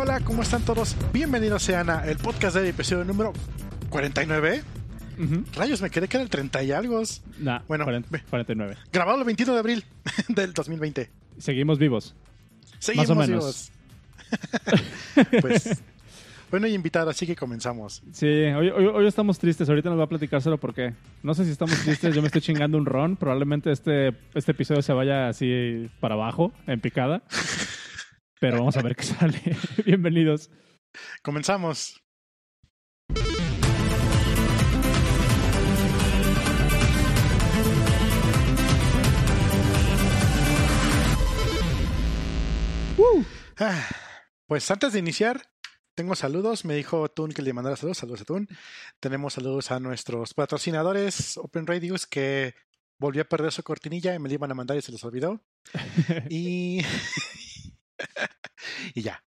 Hola, hola, ¿cómo están todos? Bienvenidos sean a el podcast del episodio número 49. Ujú. Rayos, me quedé que era el 30 y algo. Nah, Bueno, 40 ve. 49. Grabado el 21 de abril del 2020. Seguimos vivos. Seguimos Más o menos. vivos. pues, bueno, y invitado, así que comenzamos. Sí, hoy, hoy, hoy estamos tristes. Ahorita nos va a platicárselo por qué. No sé si estamos tristes. Yo me estoy chingando un ron. Probablemente este, este episodio se vaya así para abajo, en picada. Pero vamos a ver qué sale. Bienvenidos. Comenzamos. Ah, Pues antes de iniciar, tengo saludos. Me dijo Tun que le mandara saludos. Saludos a Tun. Tenemos saludos a nuestros patrocinadores Open Radios que volvió a perder su cortinilla y me la iban a mandar y se les olvidó. Y, y ya.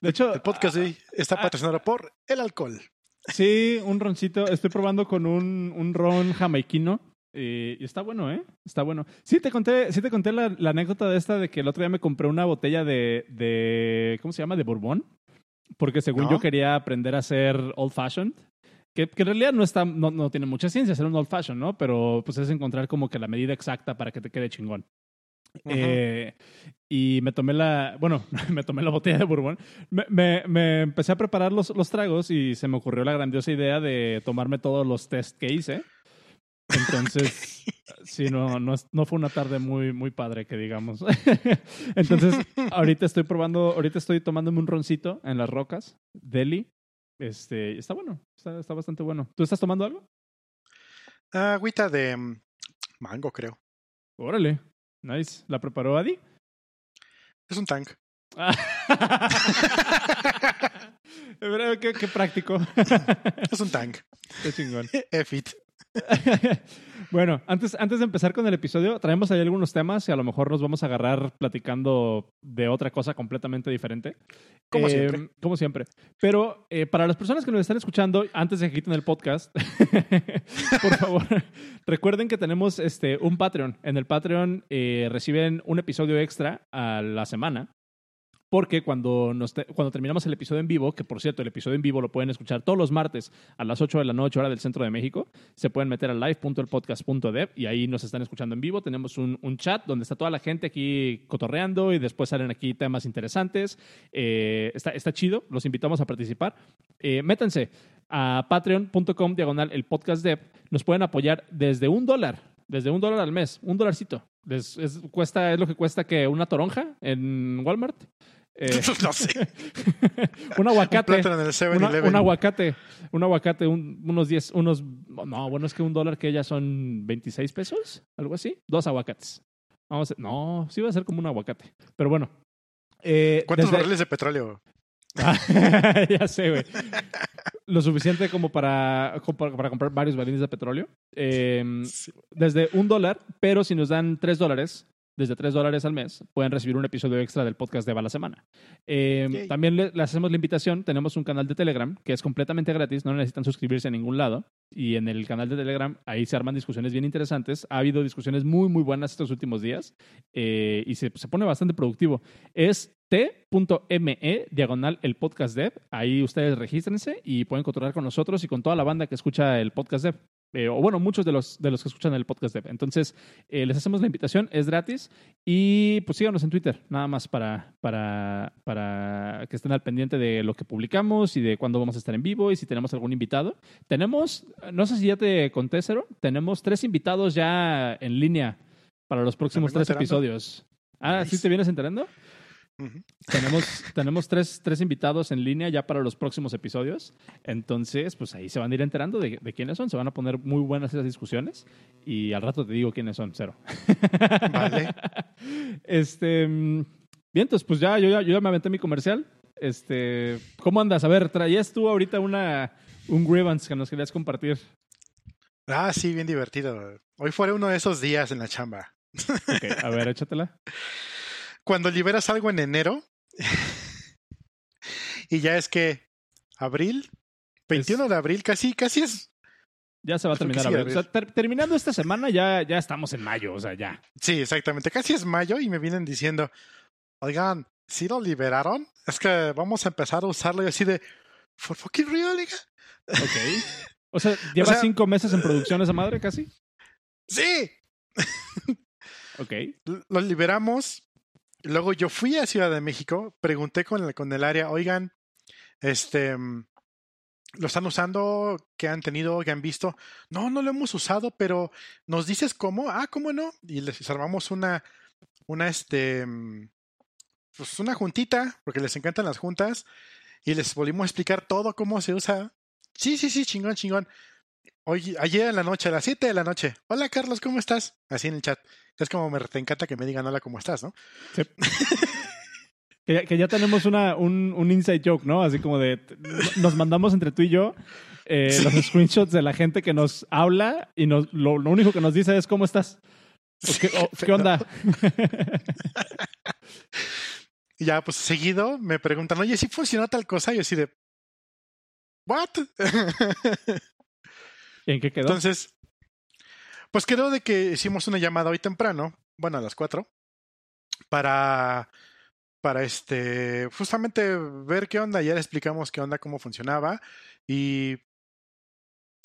De hecho, El podcast está ah, patrocinado por el alcohol. sí, un roncito. Estoy probando con un, un ron jamaiquino. Y, y está bueno, ¿eh? Está bueno. Sí, te conté, sí te conté la, la anécdota de esta de que el otro día me compré una botella de, de ¿cómo se llama? De bourbon. Porque según ¿No? yo quería aprender a hacer old fashioned. Que, que en realidad no, está, no, no tiene mucha ciencia hacer un old fashioned, ¿no? Pero pues es encontrar como que la medida exacta para que te quede chingón. Eh, y me tomé la, bueno, me tomé la botella de bourbon. Me, me, me empecé a preparar los, los tragos y se me ocurrió la grandiosa idea de tomarme todos los test que hice. Entonces, sí, no, no, no fue una tarde muy, muy padre, que digamos. Entonces, ahorita estoy probando, ahorita estoy tomándome un roncito en las rocas, Deli. Este, está bueno, está, está bastante bueno. ¿Tú estás tomando algo? Ah, Agüita de mm, mango, creo. Órale, nice. ¿La preparó Adi? Es un tank. Ah. Qué, qué práctico. Es un tank. qué chingón. Efit. bueno, antes, antes de empezar con el episodio, traemos ahí algunos temas y a lo mejor nos vamos a agarrar platicando de otra cosa completamente diferente. Como Eh, siempre. Como siempre. Pero eh, para las personas que nos están escuchando, antes de que quiten el podcast, por favor, recuerden que tenemos este, un Patreon. En el Patreon eh, reciben un episodio extra a la semana. Porque cuando, nos cuando terminamos el episodio en vivo, que por cierto, el episodio en vivo lo pueden escuchar todos los martes a las 8 de la noche, hora del centro de México, se pueden meter a live.elpodcast.dev y ahí nos están escuchando en vivo. Tenemos un, un chat donde está toda la gente aquí cotorreando y después salen aquí temas interesantes. Eh, está, está chido, los invitamos a participar. Eh, métanse a patreon.com diagonal el podcast dev. Nos pueden apoyar desde un dólar, desde un dólar al mes, un dolarcito. Es, es- cuesta, es lo que cuesta que una toronja en Walmart. Eh, no sé. un aguacate. Un plátano en el Una- 7-Eleven. un aguacate, un aguacate, un- unos 10, unos, no, bueno, es que un dólar que ya son 26 pesos, algo así, dos aguacates. Vamos a, no, sí va a ser como un aguacate, pero bueno. Eh, ¿Cuántos desde- barriles de petróleo? ya sé, güey. Lo suficiente como para, como para, para comprar varios barriles de petróleo. Eh, Sí. desde un dólar, pero si nos dan tres dólares, desde tres dólares al mes, pueden recibir un episodio extra del podcast de Va la Semana. Eh, también le, le hacemos la invitación, tenemos un canal de Telegram que es completamente gratis, no necesitan suscribirse a ningún lado. Y en el canal de Telegram, ahí se arman discusiones bien interesantes. Ha habido discusiones muy, muy buenas estos últimos días eh, y se, se pone bastante productivo. Es t.me diagonal el podcast dev. Ahí ustedes regístrense y pueden controlar con nosotros y con toda la banda que escucha el podcast dev. Eh, o bueno, muchos de los, de los que escuchan el podcast dev. Entonces, eh, les hacemos la invitación, es gratis. Y pues síganos en Twitter, nada más para, para, para que estén al pendiente de lo que publicamos y de cuándo vamos a estar en vivo y si tenemos algún invitado. Tenemos, no sé si ya te conté, Cero, tenemos tres invitados ya en línea para los próximos tres enterando. episodios. Ah, ¿sí te vienes enterando? Tenemos, tenemos tres, tres invitados en línea ya para los próximos episodios. Entonces, pues ahí se van a ir enterando de, de quiénes son. Se van a poner muy buenas esas discusiones. Y al rato te digo quiénes son, cero. Vale. Este. mm, Bien, entonces, pues ya yo, ya, yo ya me aventé mi comercial. Este. ¿Cómo andas? A ver, traías tú ahorita una, un grievance que nos querías compartir. Ah, sí, bien divertido. Hoy fue uno de esos días en la chamba. Ok, a ver, échatela. Cuando liberas algo en enero y ya es que abril, 21 de abril, casi, casi es. Ya se va a terminar. sí, abril. O sea, ter- terminando esta semana ya, ya estamos en mayo, o sea, ya. Sí, exactamente, casi es mayo y me vienen diciendo, oigan, ¿sí lo liberaron? es que vamos a empezar a usarlo y así de, ¿for fucking real, hija? Ok. O sea, ¿lleva cinco meses en producción esa madre casi? Sí. ok. Lo liberamos. Luego yo fui a Ciudad de México, pregunté con el, con el área, oigan, este, ¿lo están usando? ¿Qué han tenido? ¿Qué han visto? No, no lo hemos usado, pero ¿nos dices cómo? Ah, ¿cómo no? Y les armamos una, una, este, pues una juntita, porque les encantan las juntas, y les volvimos a explicar todo cómo se usa. Sí, sí, sí, chingón, chingón. Hoy, ayer en la noche, a las 7 de la noche. Hola Carlos, ¿cómo estás? Así en el chat. Es como me te encanta que me digan hola, ¿cómo estás? ¿no? Sí. que, ya, tenemos una, un, un inside joke, ¿no? Así como de nos mandamos entre tú y yo eh, los screenshots de la gente que nos habla y nos, lo, único que nos dice es ¿cómo estás? qué, ¿Qué onda? y ya, pues seguido me preguntan, oye, ¿sí funcionó tal cosa? Y yo así de, ¿what? ¿Y en qué quedó? Entonces, pues quedó de que hicimos una llamada hoy temprano, bueno, a las cuatro, para, para este, justamente ver qué onda. Ya le explicamos qué onda, cómo funcionaba. Y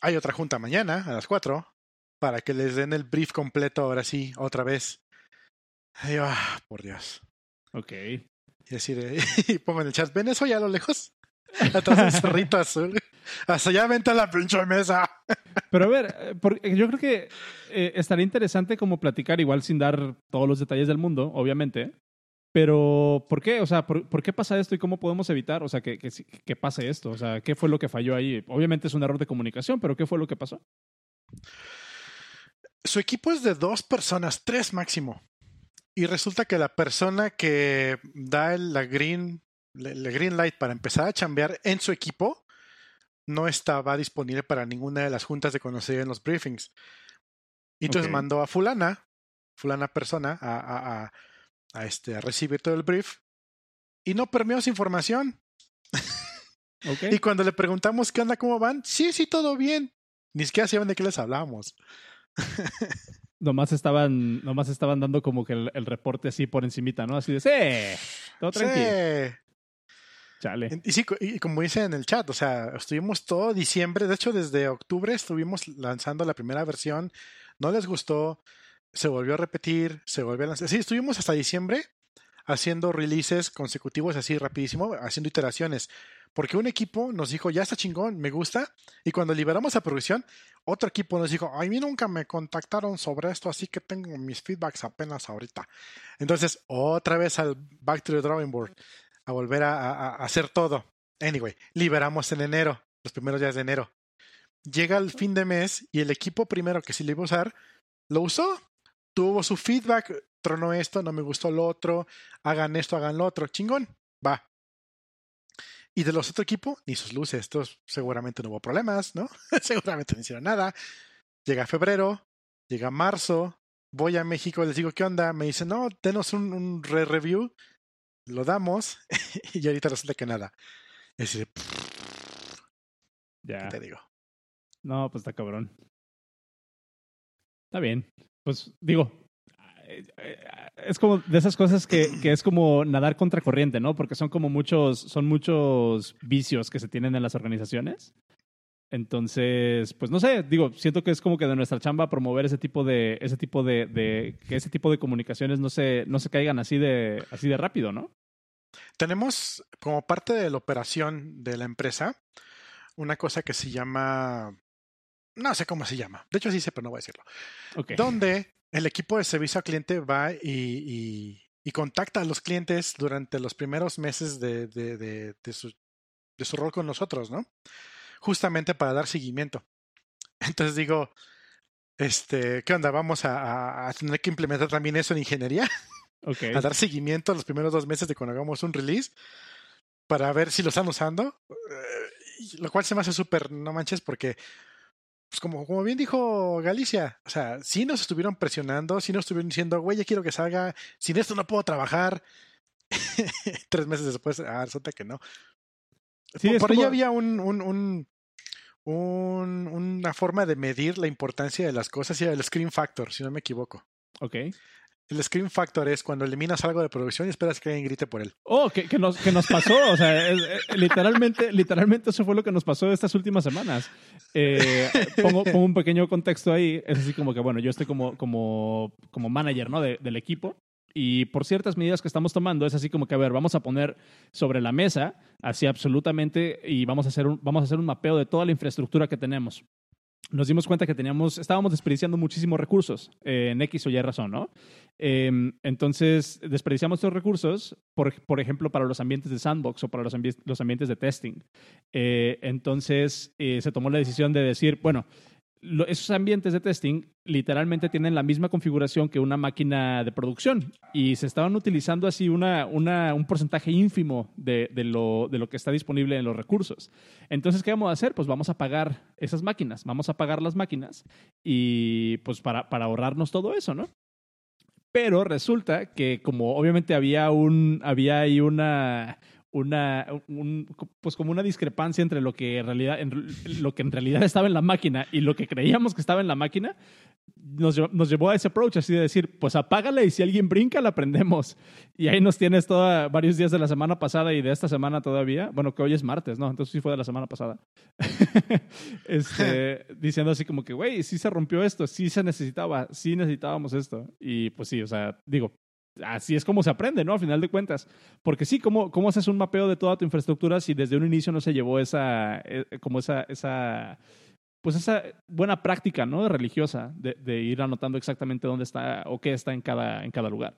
hay otra junta mañana a las cuatro para que les den el brief completo ahora sí, otra vez. Y ah, por Dios. Ok. Y decir, y pongo en el chat, ¿ven eso ya a lo lejos? Atrás del cerrito azul. Hasta ya vente a la pinche mesa. Pero a ver, eh, yo creo que eh, estaría interesante como platicar, igual sin dar todos los detalles del mundo, obviamente. Pero, ¿por qué? O sea, ¿por, qué pasa esto y cómo podemos evitar? O sea, que, que, que, pase esto. O sea, ¿qué fue lo que falló ahí? Obviamente es un error de comunicación, pero ¿qué fue lo que pasó? Su equipo es de dos personas, tres máximo. Y resulta que la persona que da el, la green, el green light para empezar a chambear en su equipo no estaba disponible para ninguna de las juntas de conocer en los briefings. Y entonces mandó a fulana, fulana persona, a, a, a, este, a recibir todo el brief y no permeó su información. y cuando le preguntamos qué onda, cómo van, sí, sí, todo bien. Ni siquiera sabían de qué les hablábamos. nomás estaban, nomás estaban dando como que el, reporte así por encimita, ¿no? Así de, sí, todo tranquilo. Y sí, y como dice en el chat, o sea, estuvimos todo diciembre, de hecho desde octubre estuvimos lanzando la primera versión, no les gustó, se volvió a repetir, se volvió a lanzar. Sí, estuvimos hasta diciembre haciendo releases consecutivos así rapidísimo, haciendo iteraciones. Porque un equipo nos dijo, ya está chingón, me gusta. Y cuando liberamos a producción, otro equipo nos dijo, a mí nunca me contactaron sobre esto, así que tengo mis feedbacks apenas ahorita. Entonces, otra vez al back to the drawing board a volver a, hacer todo. Anyway, liberamos en enero, los primeros días de enero. Llega el fin de mes y el equipo primero que sí le iba a usar, lo usó. Tuvo su feedback, tronó esto, no me gustó lo otro, hagan esto, hagan lo otro, chingón, va. Y de los otros equipos, ni sus luces, estos seguramente no hubo problemas, ¿no? seguramente no hicieron nada. Llega febrero, llega marzo, voy a México, les digo, ¿qué onda? Me dicen, no, denos un, un re-review lo damos y ahorita resulta que nada. Es decir, ya. te digo? No, pues está cabrón. Está bien. Pues digo, eh, eh, es como de esas cosas que, que, es como nadar contra corriente, ¿no? Porque son como muchos, son muchos vicios que se tienen en las organizaciones. Entonces, pues no sé, digo, siento que es como que de nuestra chamba promover ese tipo de, ese tipo de, de, que ese tipo de comunicaciones no se, no se caigan así de, así de rápido, ¿no? Tenemos como parte de la operación de la empresa una cosa que se llama, no sé cómo se llama, de hecho sí sé, pero no voy a decirlo, donde el equipo de servicio al cliente va y, y, y, contacta a los clientes durante los primeros meses de, de, de, de su, de su rol con nosotros, ¿no? Justamente para dar seguimiento. Entonces digo, este, ¿qué onda? Vamos a, tener que implementar también eso en ingeniería. Okay. A dar seguimiento a los primeros dos meses de cuando hagamos un release para ver si lo están usando. Eh, lo cual se me hace súper, no manches, porque, pues como, como bien dijo Galicia, o sea, si nos estuvieron presionando, si nos estuvieron diciendo, güey, ya quiero que salga, sin esto no puedo trabajar. Tres meses después, ah, resulta que no. Sí, por, ahí había un, un, un, una forma de medir la importancia de las cosas y el screen factor, si no me equivoco. Ok. El scream factor es cuando eliminas algo de producción y esperas que alguien grite por él. Oh, que, que nos, que nos pasó. O sea, es- eh, literalmente, literalmente eso fue lo que nos pasó estas últimas semanas. Eh, pongo, pongo un pequeño contexto ahí. Es así como que, bueno, yo estoy como, como, como manager ¿no? de- del equipo. Y por ciertas medidas que estamos tomando, es así como que, a ver, vamos a poner sobre la mesa, así absolutamente, y vamos a hacer un, vamos a hacer un mapeo de toda la infraestructura que tenemos. Nos dimos cuenta que teníamos, estábamos desperdiciando muchísimos recursos eh, en X o Y razón, ¿no? Eh, entonces, desperdiciamos estos recursos, por, por ejemplo, para los ambientes de sandbox o para los, ambi- los ambientes de testing. Eh, entonces, eh, se tomó la decisión de decir, bueno, lo- esos ambientes de testing literalmente tienen la misma configuración que una máquina de producción y se estaban utilizando así una, una- un porcentaje ínfimo de, de lo, de lo que está disponible en los recursos. Entonces, ¿qué vamos a hacer? Pues vamos a pagar esas máquinas, vamos a pagar las máquinas y pues para, para ahorrarnos todo eso, ¿no? Pero resulta que como obviamente había un había ahí una una un- pues como una discrepancia entre lo que en realidad en- lo que en realidad estaba en la máquina y lo que creíamos que estaba en la máquina nos, llevó- nos llevó a ese approach así de decir pues apágala y si alguien brinca la prendemos. Y ahí nos tienes toda varios días de la semana pasada y de esta semana todavía. Bueno que hoy es martes no entonces sí fue de la semana pasada. Este, diciendo así como que, güey, sí se rompió esto, sí se necesitaba, sí necesitábamos esto. Y pues sí, o sea, digo, así es como se aprende, ¿no? A final de cuentas. Porque sí, ¿cómo, cómo haces un mapeo de toda tu infraestructura si desde un inicio no se llevó esa, eh, como esa, esa, pues esa buena práctica, ¿no? Religiosa de, de ir anotando exactamente dónde está o qué está en cada, en cada lugar.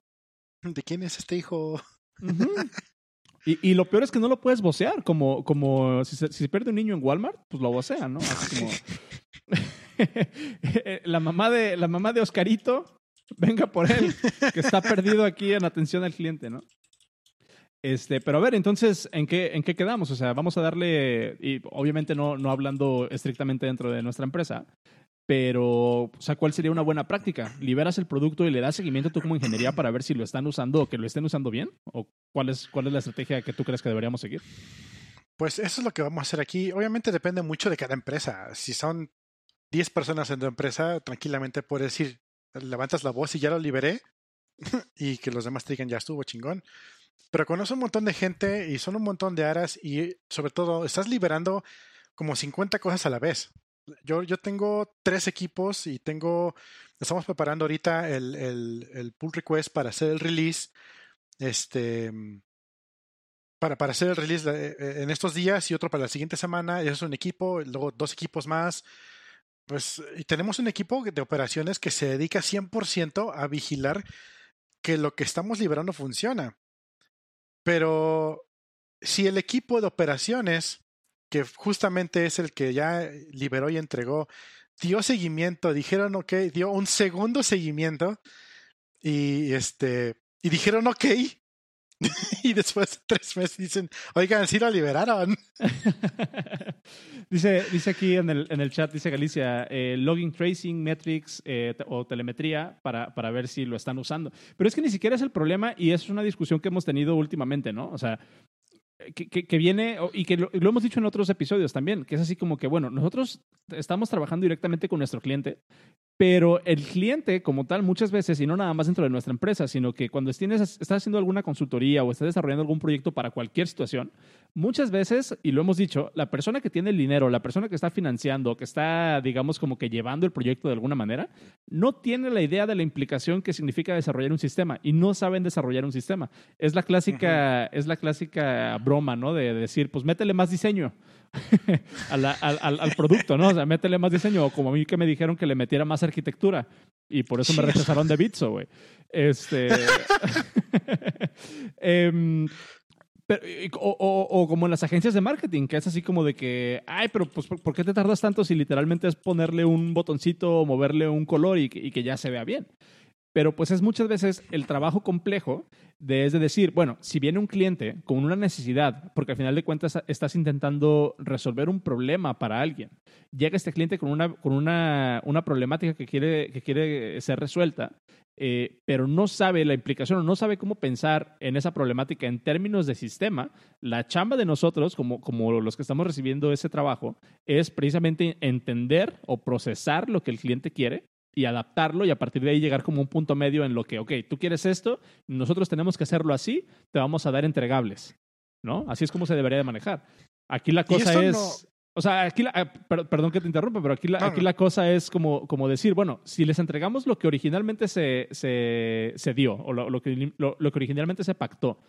¿De quién es este hijo? Y, y lo peor es que no lo puedes vocear, como, como si, se, si se pierde un niño en Walmart, pues lo vocean, ¿no? Así como... la, mamá de, la mamá de Oscarito, venga por él, que está perdido aquí en atención al cliente, ¿no? Este, pero a ver, entonces, ¿en qué, ¿en qué quedamos? O sea, vamos a darle, y obviamente no, no hablando estrictamente dentro de nuestra empresa, pero, o sea, ¿cuál sería una buena práctica? ¿Liberas el producto y le das seguimiento tú como ingeniería para ver si lo están usando o que lo estén usando bien? ¿O cuál es, cuál es la estrategia que tú crees que deberíamos seguir? Pues eso es lo que vamos a hacer aquí. Obviamente depende mucho de cada empresa. Si son 10 personas en tu empresa, tranquilamente puedes decir, levantas la voz y ya lo liberé y que los demás te digan ya estuvo chingón. Pero es un montón de gente y son un montón de aras y sobre todo estás liberando como 50 cosas a la vez. Yo, yo tengo tres equipos y tengo, estamos preparando ahorita el, el, el pull request para hacer el release. Este, para, para hacer el release eh, en estos días y otro para la siguiente semana. Eso es un equipo, luego dos equipos más. Pues, y tenemos un equipo de operaciones que se dedica 100% a vigilar que lo que estamos liberando funciona. Pero si el equipo de operaciones, que justamente es el que ya liberó y entregó, dio seguimiento, dijeron ok, dio un segundo seguimiento y este y dijeron ok. y después de tres meses dicen, oigan, sí lo liberaron. dice, dice aquí en el, en el chat, dice Galicia, eh, logging tracing, metrics eh, o telemetría para, para ver si lo están usando. Pero es que ni siquiera es el problema y es una discusión que hemos tenido últimamente, ¿no? O sea, que, que, que, viene, y que lo, lo, hemos dicho en otros episodios también, que es así como que, bueno, nosotros estamos trabajando directamente con nuestro cliente, pero el cliente como tal muchas veces, y no nada más dentro de nuestra empresa, sino que cuando tienes, estás haciendo alguna consultoría o estás desarrollando algún proyecto para cualquier situación, muchas veces, y lo hemos dicho, la persona que tiene el dinero, la persona que está financiando, que está, digamos, como que llevando el proyecto de alguna manera, no tiene la idea de la implicación que significa desarrollar un sistema y no saben desarrollar un sistema. Es la clásica, uh -huh. es la clásica broma, ¿no? De decir, pues métele más diseño. al, al, al, producto, ¿no? O sea, métele más diseño, o como a mí que me dijeron que le metiera más arquitectura. Y por eso me rechazaron de Bitso, güey. Este. eh, pero, o, o, o, como en las agencias de marketing, que es así como de que, ay, pero pues, ¿por qué te tardas tanto si literalmente es ponerle un botoncito o moverle un color y que, y que ya se vea bien? Pero pues es muchas veces el trabajo complejo de, es de decir, bueno, si viene un cliente con una necesidad, porque al final de cuentas estás intentando resolver un problema para alguien, llega este cliente con una, con una, una problemática que quiere, que quiere ser resuelta, eh, pero no sabe la implicación o no sabe cómo pensar en esa problemática en términos de sistema, la chamba de nosotros, como, como los que estamos recibiendo ese trabajo, es precisamente entender o procesar lo que el cliente quiere y adaptarlo y a partir de ahí llegar como un punto medio en lo que, ok, tú quieres esto, nosotros tenemos que hacerlo así, te vamos a dar entregables, ¿no? Así es como se debería de manejar. Aquí la cosa es... O sea, aquí, la, ah, perdón que te interrumpa, pero aquí la, aquí la cosa es como, como decir, bueno, si les entregamos lo que originalmente se, se, se dio o lo, lo, que, lo, que originalmente se pactó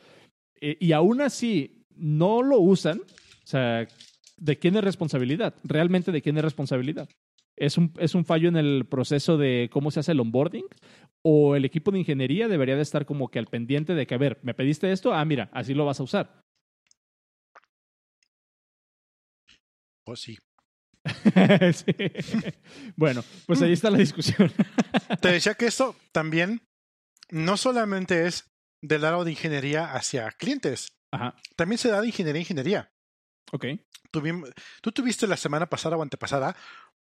eh, y aún así no lo usan, o sea, ¿de quién es responsabilidad? ¿Realmente de quién es responsabilidad? ¿Es un, ¿Es un fallo en el proceso de cómo se hace el onboarding? ¿O el equipo de ingeniería debería de estar como que al pendiente de que, a ver, me pediste esto, ah, mira, así lo vas a usar? Pues sí. Bueno, pues ahí está la discusión. Te decía que esto también no solamente es del lado de ingeniería hacia clientes, Ajá. también se da de ingeniería a ingeniería. Ok. tú tuviste la semana pasada o antepasada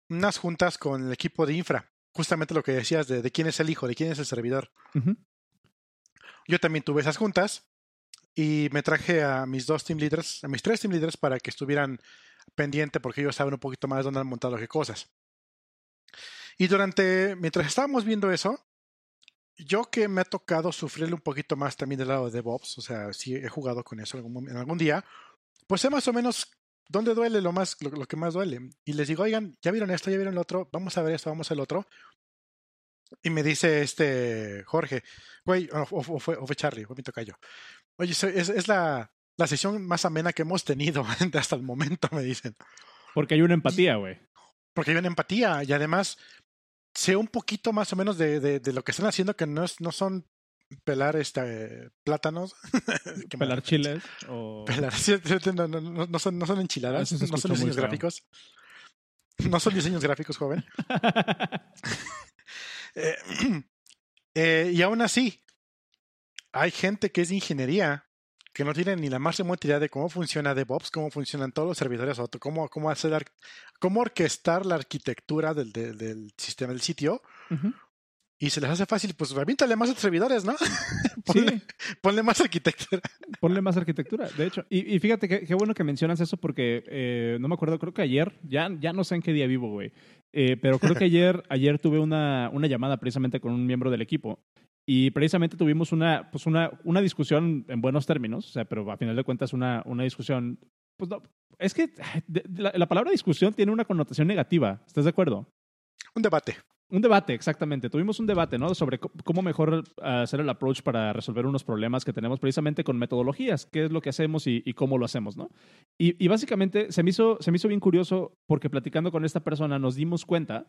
unas juntas con el equipo de infra, justamente lo que decías de, de quién es el hijo, de quién es el servidor. Yo también tuve esas juntas y me traje a mis dos team leaders, a mis tres team leaders para que estuvieran pendiente porque ellos saben un poquito más dónde han montado qué cosas. Y durante, mientras estábamos viendo eso, yo que me ha tocado sufrirle un poquito más también del lado de DevOps, o sea, sí he jugado con eso en algún día, pues sé más o menos dónde duele lo más, lo, que más duele. Y les digo, oigan, ya vieron esto, ya vieron lo otro, vamos a ver esto, vamos al otro. Y me dice este Jorge, güey, o, fue, o fue Charlie, fue mi tocayo. Oye, es, es la, la sesión más amena que hemos tenido hasta el momento, me dicen. Porque hay una empatía, güey. Porque hay una empatía y además sé un poquito más o menos de, de, lo que están haciendo, que no, es, no son pelar este, plátanos. pelar chiles. O... Pelar, no, no, no, son, no son enchiladas, no son diseños gráficos. No son diseños gráficos, joven. eh, eh, y aún así, hay gente que es de ingeniería que no tienen ni la más remota idea de cómo funciona DevOps, cómo funcionan todos los servidores, cómo, cómo hacer, cómo orquestar la arquitectura del, del, sistema del sitio. Y se les hace fácil, pues revíntale más servidores, ¿no? ponle, ponle, más arquitectura. Ponle más arquitectura, de hecho. Y, fíjate qué bueno que mencionas eso porque eh, no me acuerdo, creo que ayer, ya, ya no sé en qué día vivo, güey. Eh, pero creo que ayer, ayer tuve una, una llamada precisamente con un miembro del equipo y precisamente tuvimos una, pues una, una discusión en buenos términos, o sea, pero a final de cuentas una, una discusión, pues no, es que la, palabra discusión tiene una connotación negativa, ¿estás de acuerdo? Un debate. Un debate, exactamente. Tuvimos un debate, ¿no? Sobre cómo mejor hacer el approach para resolver unos problemas que tenemos precisamente con metodologías, qué es lo que hacemos y, cómo lo hacemos, ¿no? Y, y, básicamente se me, hizo, se me hizo bien curioso porque platicando con esta persona nos dimos cuenta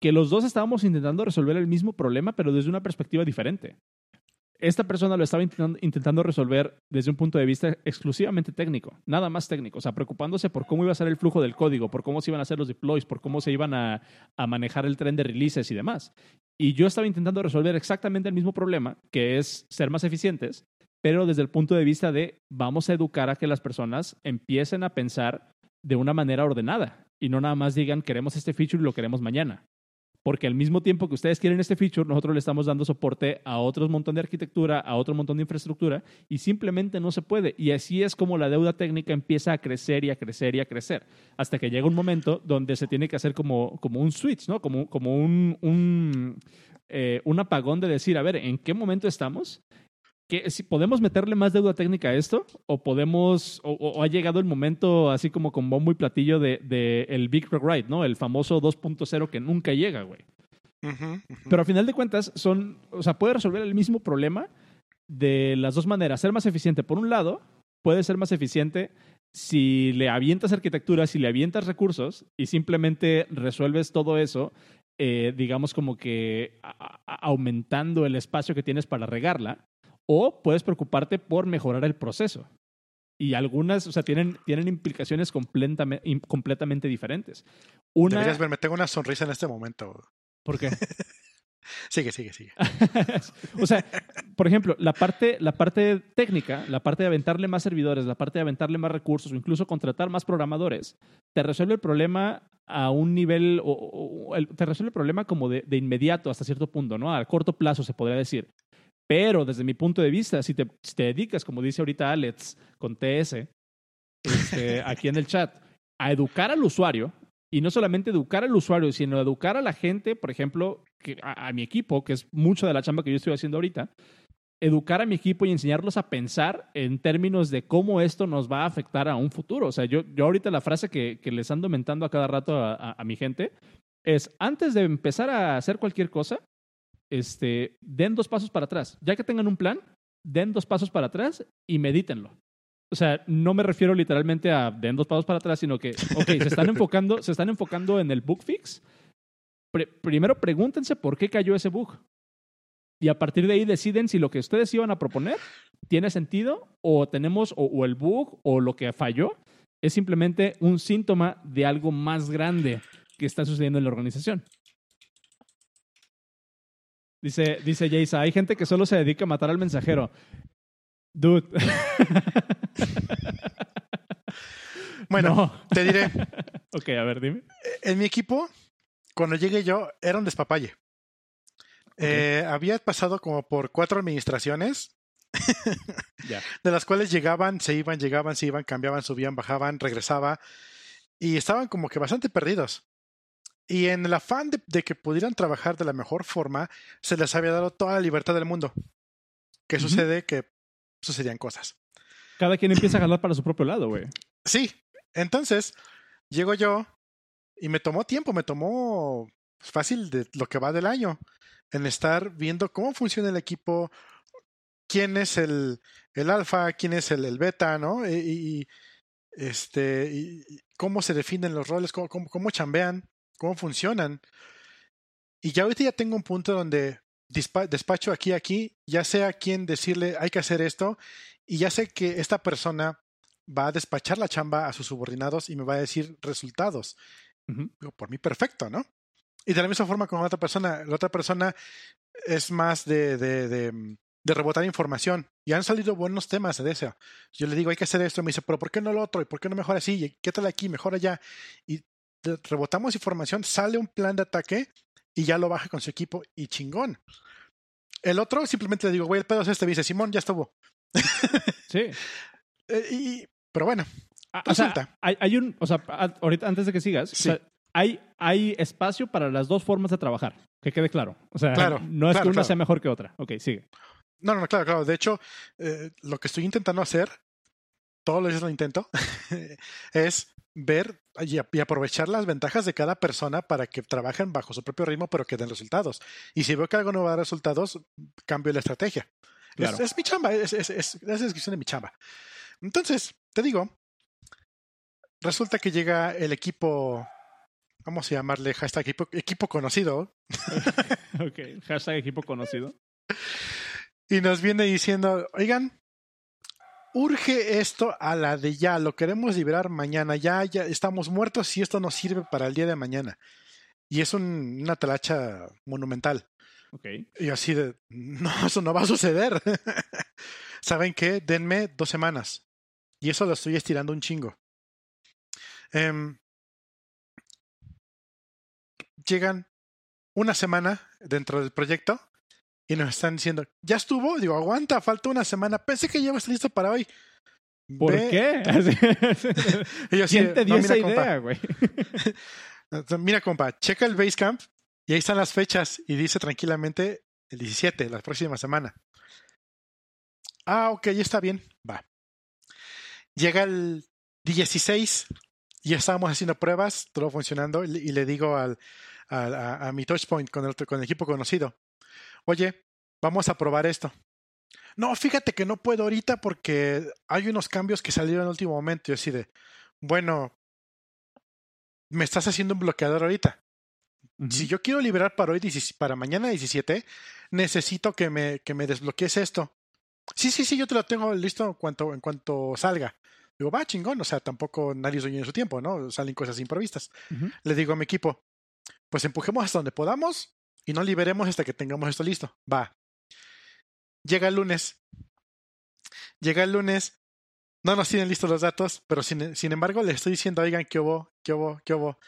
que los dos estábamos intentando resolver el mismo problema, pero desde una perspectiva diferente. Esta persona lo estaba intentando, resolver desde un punto de vista exclusivamente técnico, nada más técnico, o sea, preocupándose por cómo iba a ser el flujo del código, por cómo se iban a hacer los deploys, por cómo se iban a, a manejar el tren de releases y demás. Y yo estaba intentando resolver exactamente el mismo problema, que es ser más eficientes, pero desde el punto de vista de vamos a educar a que las personas empiecen a pensar de una manera ordenada y no nada más digan queremos este feature y lo queremos mañana porque al mismo tiempo que ustedes quieren este feature, nosotros le estamos dando soporte a otro montón de arquitectura, a otro montón de infraestructura, y simplemente no se puede. Y así es como la deuda técnica empieza a crecer y a crecer y a crecer, hasta que llega un momento donde se tiene que hacer como, como un switch, ¿no? Como, como un, un, eh, un apagón de decir, a ver, ¿en qué momento estamos? Si podemos meterle más deuda técnica a esto o podemos o, ha llegado el momento así como con bombo y platillo de, el Big Ride, ¿no? El famoso 2.0 que nunca llega, güey. Pero a final de cuentas son, o sea, puede resolver el mismo problema de las dos maneras, ser más eficiente. Por un lado, puede ser más eficiente si le avientas arquitectura, si le avientas recursos y simplemente resuelves todo eso, eh, digamos como que aumentando el espacio que tienes para regarla o puedes preocuparte por mejorar el proceso. Y algunas, o sea, tienen, tienen implicaciones completamente, completamente diferentes. Una... Deberías verme, tengo una sonrisa en este momento. ¿Por qué? sigue, sigue, sigue. o sea, por ejemplo, la parte, la parte técnica, la parte de aventarle más servidores, la parte de aventarle más recursos o incluso contratar más programadores, te resuelve el problema a un nivel, o, te resuelve el problema como de, de, inmediato hasta cierto punto, ¿no? A corto plazo se podría decir. Pero desde mi punto de vista, si te, te dedicas, como dice ahorita Alex, con TS, este, aquí en el chat, a educar al usuario, Y no solamente educar al usuario, sino educar a la gente, por ejemplo, que, a, mi equipo, que es mucho de la chamba que yo estoy haciendo ahorita, educar a mi equipo y enseñarlos a pensar en términos de cómo esto nos va a afectar a un futuro. O sea, yo, yo ahorita la frase que, les ando mentando a cada rato a, mi gente es, antes de empezar a hacer cualquier cosa, este, den dos pasos para atrás. Ya que tengan un plan, den dos pasos para atrás y medítenlo. O sea, no me refiero literalmente a den dos pasos para atrás, sino que, ok, se están enfocando, se están enfocando en el bug fix. primero pregúntense por qué cayó ese bug. Y a partir de ahí deciden si lo que ustedes iban a proponer tiene sentido o tenemos, o, el bug o lo que falló es simplemente un síntoma de algo más grande que está sucediendo en la organización. Dice, dice Jason, hay gente que solo se dedica a matar al mensajero. Dude. bueno, te diré. ok, a ver, dime. En mi equipo, cuando llegué yo, era un despapalle. Eh, había pasado como por cuatro administraciones, de las cuales llegaban, se iban, llegaban, se iban, cambiaban, subían, bajaban, regresaba, y estaban como que bastante perdidos. Y en el afán de, que pudieran trabajar de la mejor forma, se les había dado toda la libertad del mundo. ¿Qué sucede? Que sucedían cosas. Cada quien empieza a jalar para su propio lado, güey. Sí. Entonces, llego yo y me tomó tiempo, me tomó fácil de lo que va del año en estar viendo cómo funciona el equipo, quién es el, el alfa, quién es el, el beta, ¿no? Y, este, y cómo se definen los roles, cómo, cómo, chambean, cómo funcionan. Y ya ahorita ya tengo un punto donde despacho aquí, aquí, ya sé a quién decirle hay que hacer esto, y ya sé que esta persona va a despachar la chamba a sus subordinados y me va a decir resultados. Por mí, perfecto, ¿no? Y de la misma forma con la otra persona, la otra persona es más de, de, de, de, rebotar información. Y han salido buenos temas de eso. Yo le digo, hay que hacer esto. Y me dice, pero ¿por qué no lo otro? ¿Y por qué no mejor así? ¿Qué tal aquí? Mejor allá. Y rebotamos información, sale un plan de ataque y ya lo baja con su equipo y chingón. El otro simplemente le digo, güey, el pedo es este. Dice, Simón, ya estuvo. sí. Eh, y, pero bueno. Ah, o sea, hay, un, o sea, ahorita antes de que sigas, hay, hay espacio para las dos formas de trabajar, que quede claro. O sea, no es que una sea mejor que otra. Ok, sigue. No, no, claro, claro. De hecho, eh, lo que estoy intentando hacer, todos los días lo intento, es ver y, aprovechar las ventajas de cada persona para que trabajen bajo su propio ritmo, pero que den resultados. Y si veo que algo no va a dar resultados, cambio la estrategia. Es, mi chamba, es, es, es, la descripción de mi chamba. Entonces, te digo, resulta que llega el equipo vamos a llamarle hashtag equipo, equipo conocido. ok, hashtag equipo conocido. Y nos viene diciendo, oigan, urge esto a la de ya, lo queremos liberar mañana, ya, ya estamos muertos y esto nos sirve para el día de mañana. Y es una talacha monumental. Okay. Y así de, no, eso no va a suceder. ¿Saben qué? Denme dos semanas. Y eso lo estoy estirando un chingo. Um, llegan una semana dentro del proyecto y nos están diciendo, ya estuvo, digo, aguanta, falta una semana, pensé que ya listo para hoy. ¿Por qué? ¿Quién te dio esa idea, güey? mira, compa, checa el Basecamp y ahí están las fechas y dice tranquilamente el 17, la próxima semana. Ah, ok, ya está bien, va. Llega el 16 y ya estábamos haciendo pruebas, todo funcionando, y le digo al, a, mi touchpoint con el, con el equipo conocido. Oye, vamos a probar esto. No, fíjate que no puedo ahorita porque hay unos cambios que salieron en el último momento. Yo así de, bueno, me estás haciendo un bloqueador ahorita. Si yo quiero liberar para hoy, para mañana 17, necesito que me, que me desbloquees esto. Sí, sí, sí, yo te lo tengo listo en cuanto, en cuanto salga. Digo, va chingón, o sea, tampoco nadie es dueño de su tiempo, ¿no? Salen cosas improvistas. Le digo a mi equipo, pues empujemos hasta donde podamos y no liberemos hasta que tengamos esto listo. Va. Llega el lunes. Llega el lunes. No nos tienen listos los datos, pero sin, sin embargo le estoy diciendo, oigan, ¿qué hubo? ¿Qué hubo? ¿Qué hubo?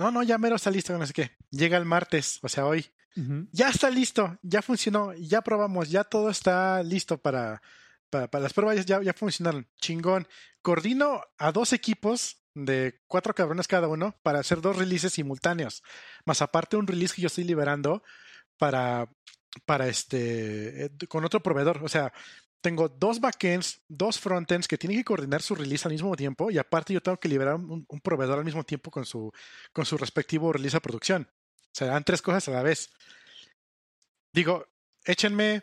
No, no, ya mero está listo, no sé qué. Llega el martes, o sea, hoy. Ya está listo, ya funcionó, ya probamos, ya todo está listo para, para, para las pruebas, ya, ya funcionaron. Chingón. Coordino a dos equipos de cuatro cabrones cada uno para hacer dos releases simultáneos. Más aparte un release que yo estoy liberando para, para este, eh, con otro proveedor. O sea, tengo dos backends, dos frontends que tienen que coordinar su release al mismo tiempo y aparte yo tengo que liberar un, un proveedor al mismo tiempo con su, con su respectivo release a producción. O sea, dan tres cosas a la vez. Digo, échenme,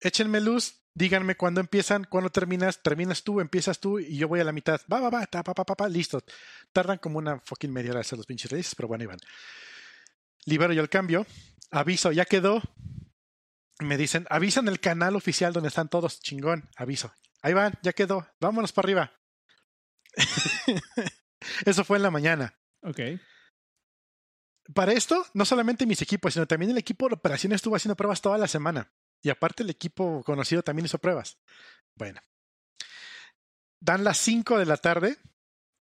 échenme luz, díganme cuándo empiezan, cuándo terminas, terminas tú, empiezas tú y yo voy a la mitad. Va, va, va, pa, pa, pa, pa, listo. Tardan como una fucking media hora hacer los pinches releases, pero bueno, van. Libero yo el cambio, aviso, ya quedó. Me dicen, avisan el canal oficial donde están todos, chingón, aviso. Ahí van, ya quedó, vámonos para arriba. Eso fue en la mañana. Ok. Para esto, no solamente mis equipos, sino también el equipo de operaciones estuvo haciendo pruebas toda la semana. Y aparte el equipo conocido también hizo pruebas. Bueno. Dan las 5 de la tarde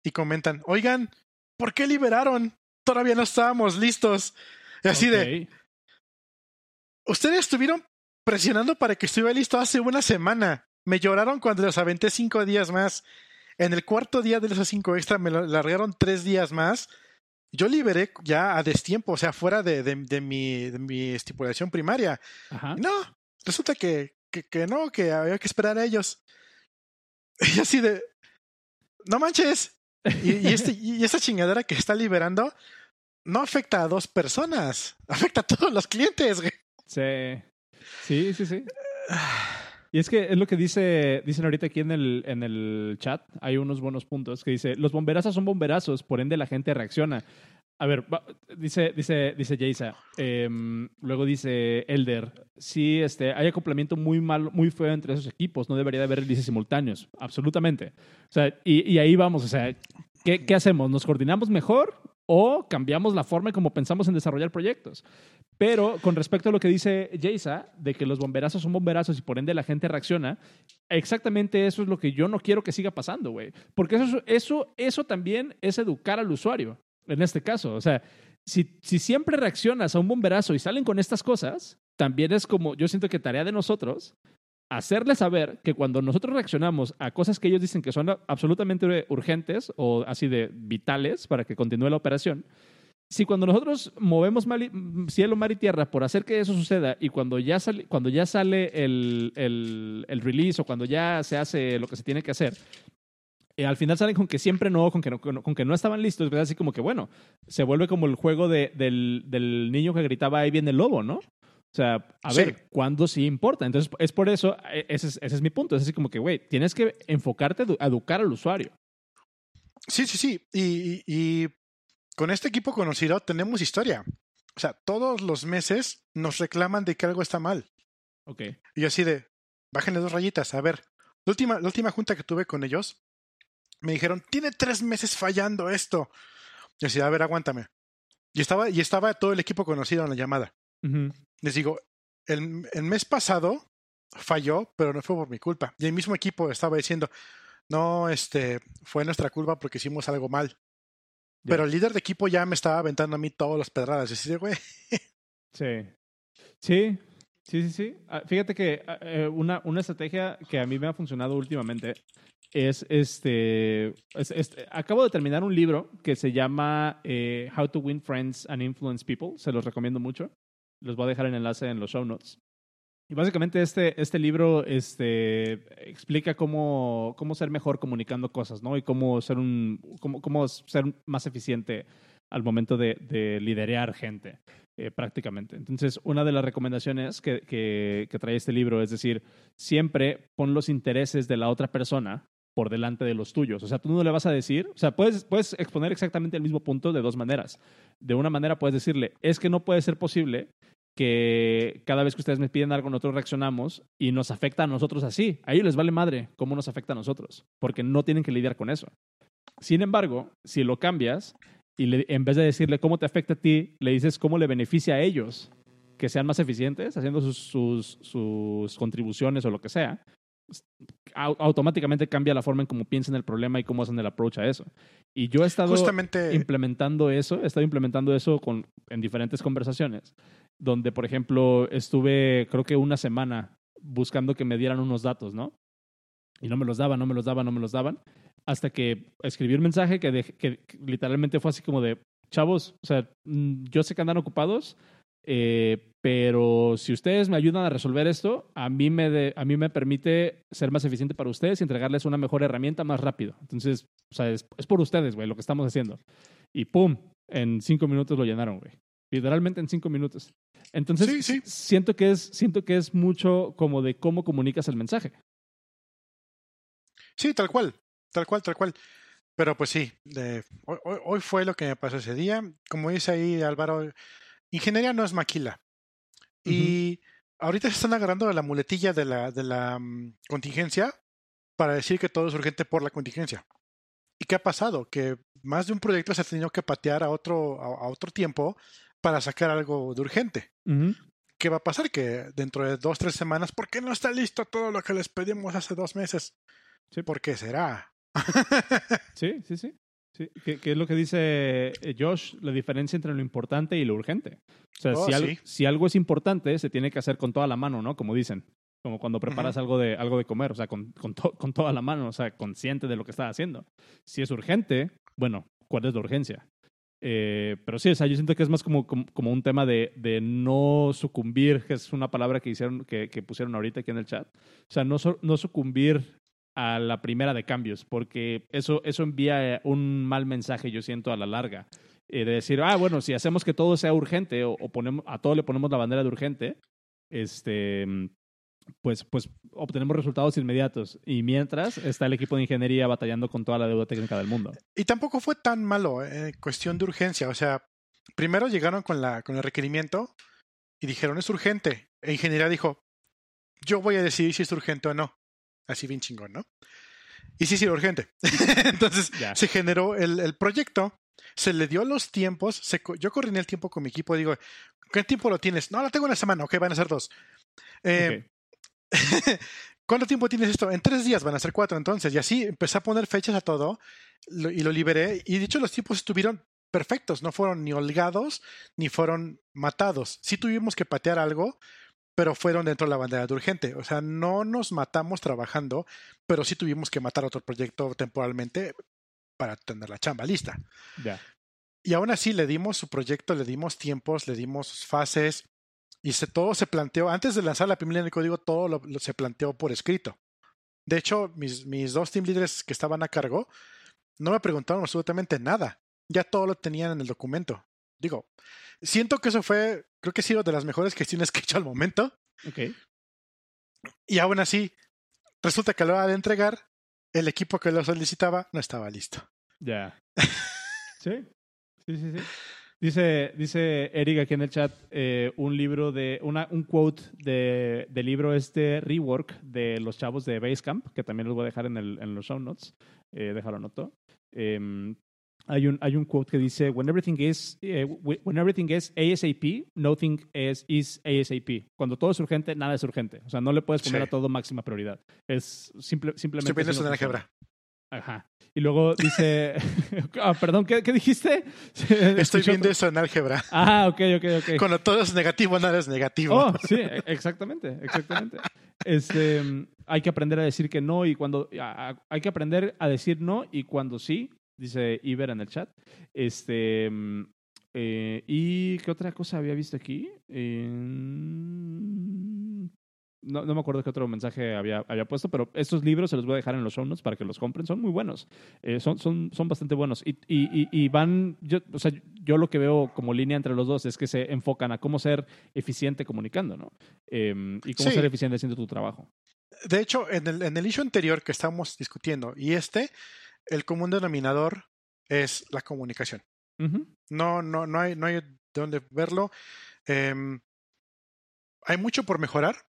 y comentan, oigan, ¿por qué liberaron? Todavía no estábamos listos. Y así de, ustedes estuvieron presionando para que estuviera listo hace una semana. Me lloraron cuando los aventé cinco días más. En el cuarto día de esos cinco extra me largaron tres días más. Yo liberé ya a destiempo, o sea, fuera de, de, de mi, de mi estipulación primaria. Ajá. No, resulta que, que, que no, que había que esperar a ellos. Y así de, no manches. Y, y, este, y esa chingadera que está liberando no afecta a dos personas, afecta a todos los clientes. güey. Sí. Sí, sí, sí. Y es que es lo que dice, dicen ahorita aquí en el, en el chat. Hay unos buenos puntos que dice: Los bomberazos son bomberazos, por ende la gente reacciona. A ver, dice, dice, dice Jaisa. em, luego dice Elder: Sí, este, hay acoplamiento muy malo, muy feo entre esos equipos. No debería de haber releases simultáneos. Absolutamente. O sea, y, y ahí vamos. O sea, ¿qué, ¿qué hacemos? ¿Nos coordinamos mejor o cambiamos la forma en cómo pensamos en desarrollar proyectos? Pero con respecto a lo que dice Jaisa, de que los bomberazos son bomberazos y por ende la gente reacciona, exactamente eso es lo que yo no quiero que siga pasando, güey. Porque eso, eso, eso también es educar al usuario, en este caso. O sea, si, si siempre reaccionas a un bomberazo y salen con estas cosas, también es como, yo siento que tarea de nosotros, hacerles saber que cuando nosotros reaccionamos a cosas que ellos dicen que son absolutamente urgentes o así de vitales para que continúe la operación, si cuando nosotros movemos y- cielo, mar y tierra por hacer que eso suceda y cuando ya sale, cuando ya sale el, el, el release o cuando ya se hace lo que se tiene que hacer, eh, al final salen con que siempre no, con que no, con que no estaban listos, ¿verdad? Así como que, bueno, se vuelve como el juego de, del, del niño que gritaba ahí viene el lobo, ¿no? O sea, a Sí. ver, ¿cuándo sí importa? Entonces, es por eso, eh, ese es, ese es mi punto. Es así como que, güey, tienes que enfocarte a edu- a educar al usuario. Sí, sí, sí. Y, y- y con este equipo conocido tenemos historia. O sea, todos los meses nos reclaman de que algo está mal. Ok. Y así de, bájenle dos rayitas. A ver, la última, la última junta que tuve con ellos, me dijeron, tiene tres meses fallando esto. Y así, a ver, aguántame. Y estaba, y estaba todo el equipo conocido en la llamada. Les digo, el, el mes pasado falló, pero no fue por mi culpa. Y el mismo equipo estaba diciendo, no, este, fue nuestra culpa porque hicimos algo mal. Pero el líder de equipo ya me estaba aventando a mí todas las pedradas. Y así de, güey, Sí. Sí, sí, sí, sí. Ah, Fíjate que ah, eh, una, una estrategia que a mí me ha funcionado últimamente es este, es- es- Acabo de terminar un libro que se llama eh, How to Win Friends and Influence People. Se los recomiendo mucho. Les voy a dejar el enlace en los show notes. Y básicamente este, este libro este, explica cómo, cómo ser mejor comunicando cosas, ¿no? Y cómo ser, un, cómo, cómo ser más eficiente al momento de, de liderear gente, eh, prácticamente. Entonces, una de las recomendaciones que, que, que trae este libro es decir, siempre pon los intereses de la otra persona por delante de los tuyos. O sea, tú no le vas a decir, o sea, puedes, puedes exponer exactamente el mismo punto de dos maneras. De una manera puedes decirle, es que no puede ser posible que cada vez que ustedes me piden algo, nosotros reaccionamos y nos afecta a nosotros así. A ellos les vale madre cómo nos afecta a nosotros, porque no tienen que lidiar con eso. Sin embargo, si lo cambias y en vez de decirle cómo te afecta a ti, le dices cómo le beneficia a ellos que sean más eficientes haciendo sus, sus, sus contribuciones o lo que sea, automáticamente cambia la forma en cómo piensan el problema y cómo hacen el approach a eso. Y yo he estado justamente, implementando eso, he estado implementando eso con, en diferentes conversaciones, donde, por ejemplo, estuve, creo que una semana buscando que me dieran unos datos, ¿no? Y no me los daban, no me los daban, no me los daban. hasta que escribí un mensaje que, que literalmente fue así como de, chavos, o sea, mm, yo sé que andan ocupados, eh, pero si ustedes me ayudan a resolver esto, a mí, me a mí me permite ser más eficiente para ustedes y entregarles una mejor herramienta más rápido. Entonces, o sea, es, por ustedes, güey, lo que estamos haciendo. Y pum, en cinco minutos lo llenaron, güey. Literalmente en cinco minutos. Entonces, Siento, que es, siento que es mucho como de cómo comunicas el mensaje. Sí, tal cual, tal cual, tal cual. Pero pues sí, hoy, hoy, fue lo que me pasó ese día. Como dice ahí Álvaro, ingeniería no es maquila. Y ahorita se están agarrando la muletilla de la, de la mm, contingencia para decir que todo es urgente por la contingencia. ¿Y qué ha pasado? Que más de un proyecto se ha tenido que patear a otro, a, otro tiempo para sacar algo de urgente. ¿Qué va a pasar? Que dentro de dos, tres semanas, ¿por qué no está listo todo lo que les pedimos hace dos meses? Sí. ¿Por qué será? sí, sí, sí. Sí, que, es lo que dice eh, Josh, la diferencia entre lo importante y lo urgente. O sea, oh, si, algo es importante, se tiene que hacer con toda la mano, ¿no? Como dicen. Como cuando preparas algo, de, algo de comer, o sea, con, con, con, toda la mano, o sea, consciente de lo que estás haciendo. Si es urgente, bueno, ¿cuál es la urgencia? Eh, pero sí, o sea, yo siento que es más como, como, un tema de, de, no sucumbir, que es una palabra que, hicieron, que, que pusieron ahorita aquí en el chat. O sea, no, no sucumbir a la primera de cambios, porque eso, eso envía eh, un mal mensaje, yo siento, a la larga. Eh, de decir, ah, bueno, si hacemos que todo sea urgente o, ponemos, a todo le ponemos la bandera de urgente, este, pues, pues obtenemos resultados inmediatos. Y mientras está el equipo de ingeniería batallando con toda la deuda técnica del mundo. Y tampoco fue tan malo en cuestión de urgencia. O sea, primero llegaron con, la, con el requerimiento y dijeron, es urgente. E ingeniería dijo, yo voy a decidir si es urgente o no. Así bien chingón, ¿no? Y sí, sí, urgente. Entonces se generó el, el, proyecto, se le dio los tiempos. Se, yo coordiné el tiempo con mi equipo. Digo, ¿qué tiempo lo tienes? No, lo tengo una semana. Ok, van a ser dos. Eh, ¿Cuánto tiempo tienes esto? En tres días van a ser cuatro entonces. Y así empecé a poner fechas a todo y lo liberé. Y dicho, los tiempos estuvieron perfectos. No fueron ni holgados ni fueron matados. Sí tuvimos que patear algo, pero fueron dentro de la bandera de urgente. O sea, no nos matamos trabajando, pero sí tuvimos que matar otro proyecto temporalmente para tener la chamba lista. Ya. Y aún así le dimos su proyecto, le dimos tiempos, le dimos fases y se, todo se planteó, antes de lanzar la primera línea de código, todo lo, se planteó por escrito. De hecho, mis, mis dos team leaders que estaban a cargo no me preguntaron absolutamente nada. Ya todo lo tenían en el documento. Digo, siento que eso fue, creo que ha sido de las mejores gestiones que he hecho al momento. Ok. Y aún así, resulta que a la hora de entregar, el equipo que lo solicitaba no estaba listo. Ya. sí, sí, sí, sí. Dice, dice Eric aquí en el chat eh, un libro de, una, un quote de, del libro este Rework de los chavos de Basecamp, que también los voy a dejar en, el, en los show notes. Eh, déjalo anoto. Eh, hay un, hay un quote que dice, when everything is, eh, when everything is ASAP, nothing is, is ASAP. Cuando todo es urgente, nada es urgente. O sea, no le puedes poner a todo máxima prioridad. Es simple, simplemente... Estoy viendo eso en álgebra. Ajá. Y luego dice, ah, perdón, ¿qué, ¿qué, dijiste? Estoy viendo eso en álgebra. Ah, ok, ok, ok. Cuando todo es negativo, nada es negativo. Oh, sí, exactamente, exactamente. Este, hay que aprender a decir que no y cuando, hay que aprender a decir no y cuando sí, dice Iber en el chat. Este, mm, eh, ¿Y qué otra cosa había visto aquí? no, no, me acuerdo qué otro mensaje había, había puesto, pero estos libros se los voy a dejar en los show notes para que los compren. Son muy buenos. Eh, son, son, son bastante buenos. Y, y, y, van, yo, o sea, yo lo que veo como línea entre los dos es que se enfocan a cómo ser eficiente comunicando, ¿no? Em, y cómo ser eficiente haciendo tu trabajo. De hecho, en el, en el issue anterior que estábamos discutiendo y este, el común denominador es la comunicación. No, no, no hay, no hay de dónde verlo. Em, hay mucho por mejorar.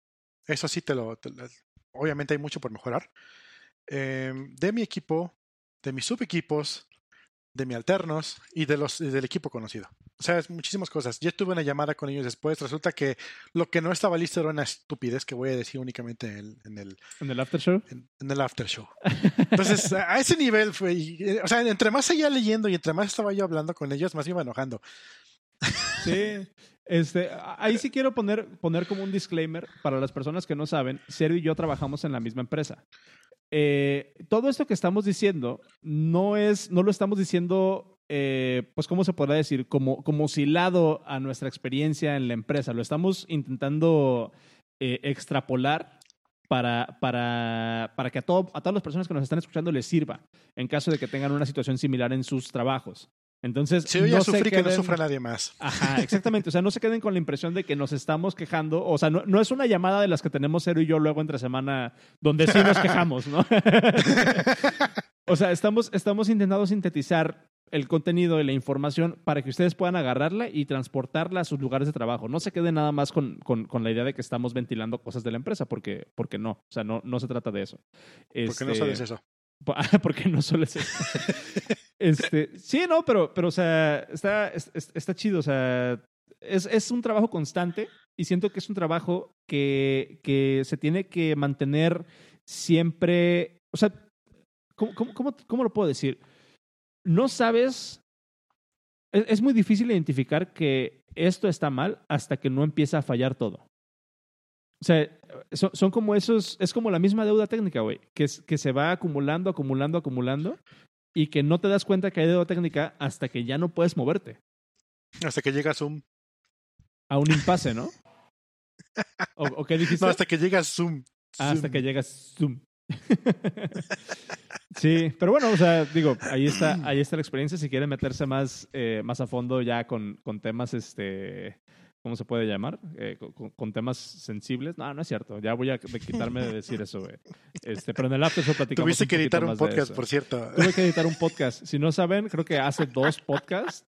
Eso sí te lo, obviamente hay mucho por mejorar. Em, de mi equipo, de mis subequipos, de mi alternos y de los del equipo conocido. O sea, es muchísimas cosas. Yo tuve una llamada con ellos después. Resulta que lo que no estaba listo era una estupidez que voy a decir únicamente en, el... ¿En el after show? En, el after show. Entonces, a ese nivel fue... o sea, entre más seguía leyendo y entre más estaba yo hablando con ellos, más me iba enojando. Sí. Este, ahí sí quiero poner, poner como un disclaimer para las personas que no saben, Sergio y yo trabajamos en la misma empresa. Eh, todo esto que estamos diciendo no es, no lo estamos diciendo, eh, pues, ¿cómo se podrá decir? Como, como a nuestra experiencia en la empresa. Lo estamos intentando eh, extrapolar para, para, para que a, todo, a todas las personas que nos están escuchando les sirva en caso de que tengan una situación similar en sus trabajos. Entonces, si yo ya sufrí, que no sufra nadie más. Ajá, exactamente. O sea, no se queden con la impresión de que nos estamos quejando. O sea, no, no es una llamada de las que tenemos Cero y yo luego entre semana donde sí nos quejamos, ¿no? o sea, estamos, estamos intentando sintetizar el contenido y la información para que ustedes puedan agarrarla y transportarla a sus lugares de trabajo. No se queden nada más con, con, con la idea de que estamos ventilando cosas de la empresa, porque, porque no. O sea, no, no se trata de eso. Porque no solo es eso. porque no es eso. Este, sí, no, pero, pero o sea, está, está chido. O sea, es, es, un trabajo constante y siento que es un trabajo que, que se tiene que mantener siempre. O sea, ¿cómo, cómo, cómo, lo puedo decir? No sabes. Es, es muy difícil identificar que esto está mal hasta que no empieza a fallar todo. O sea, son, como esos, es como la misma deuda técnica, güey, que, que se va acumulando, acumulando, acumulando y que no te das cuenta que hay deuda técnica hasta que ya no puedes moverte. Hasta que llega Zoom. A un impasse, ¿no? ¿O, qué dijiste? No, hasta que llega Zoom. Ah, hasta que llega Zoom. sí, pero bueno, o sea, digo, ahí está, ahí está la experiencia. Si quieren meterse más, eh, más a fondo ya con, con temas este, ¿cómo se puede llamar? Eh, con, temas sensibles. No, no es cierto. Ya voy a quitarme de decir eso, güey. Este, pero en el after show platicamos Tuviste que editar un podcast, por cierto. Tuve que editar un podcast. Si no saben, creo que hace dos podcasts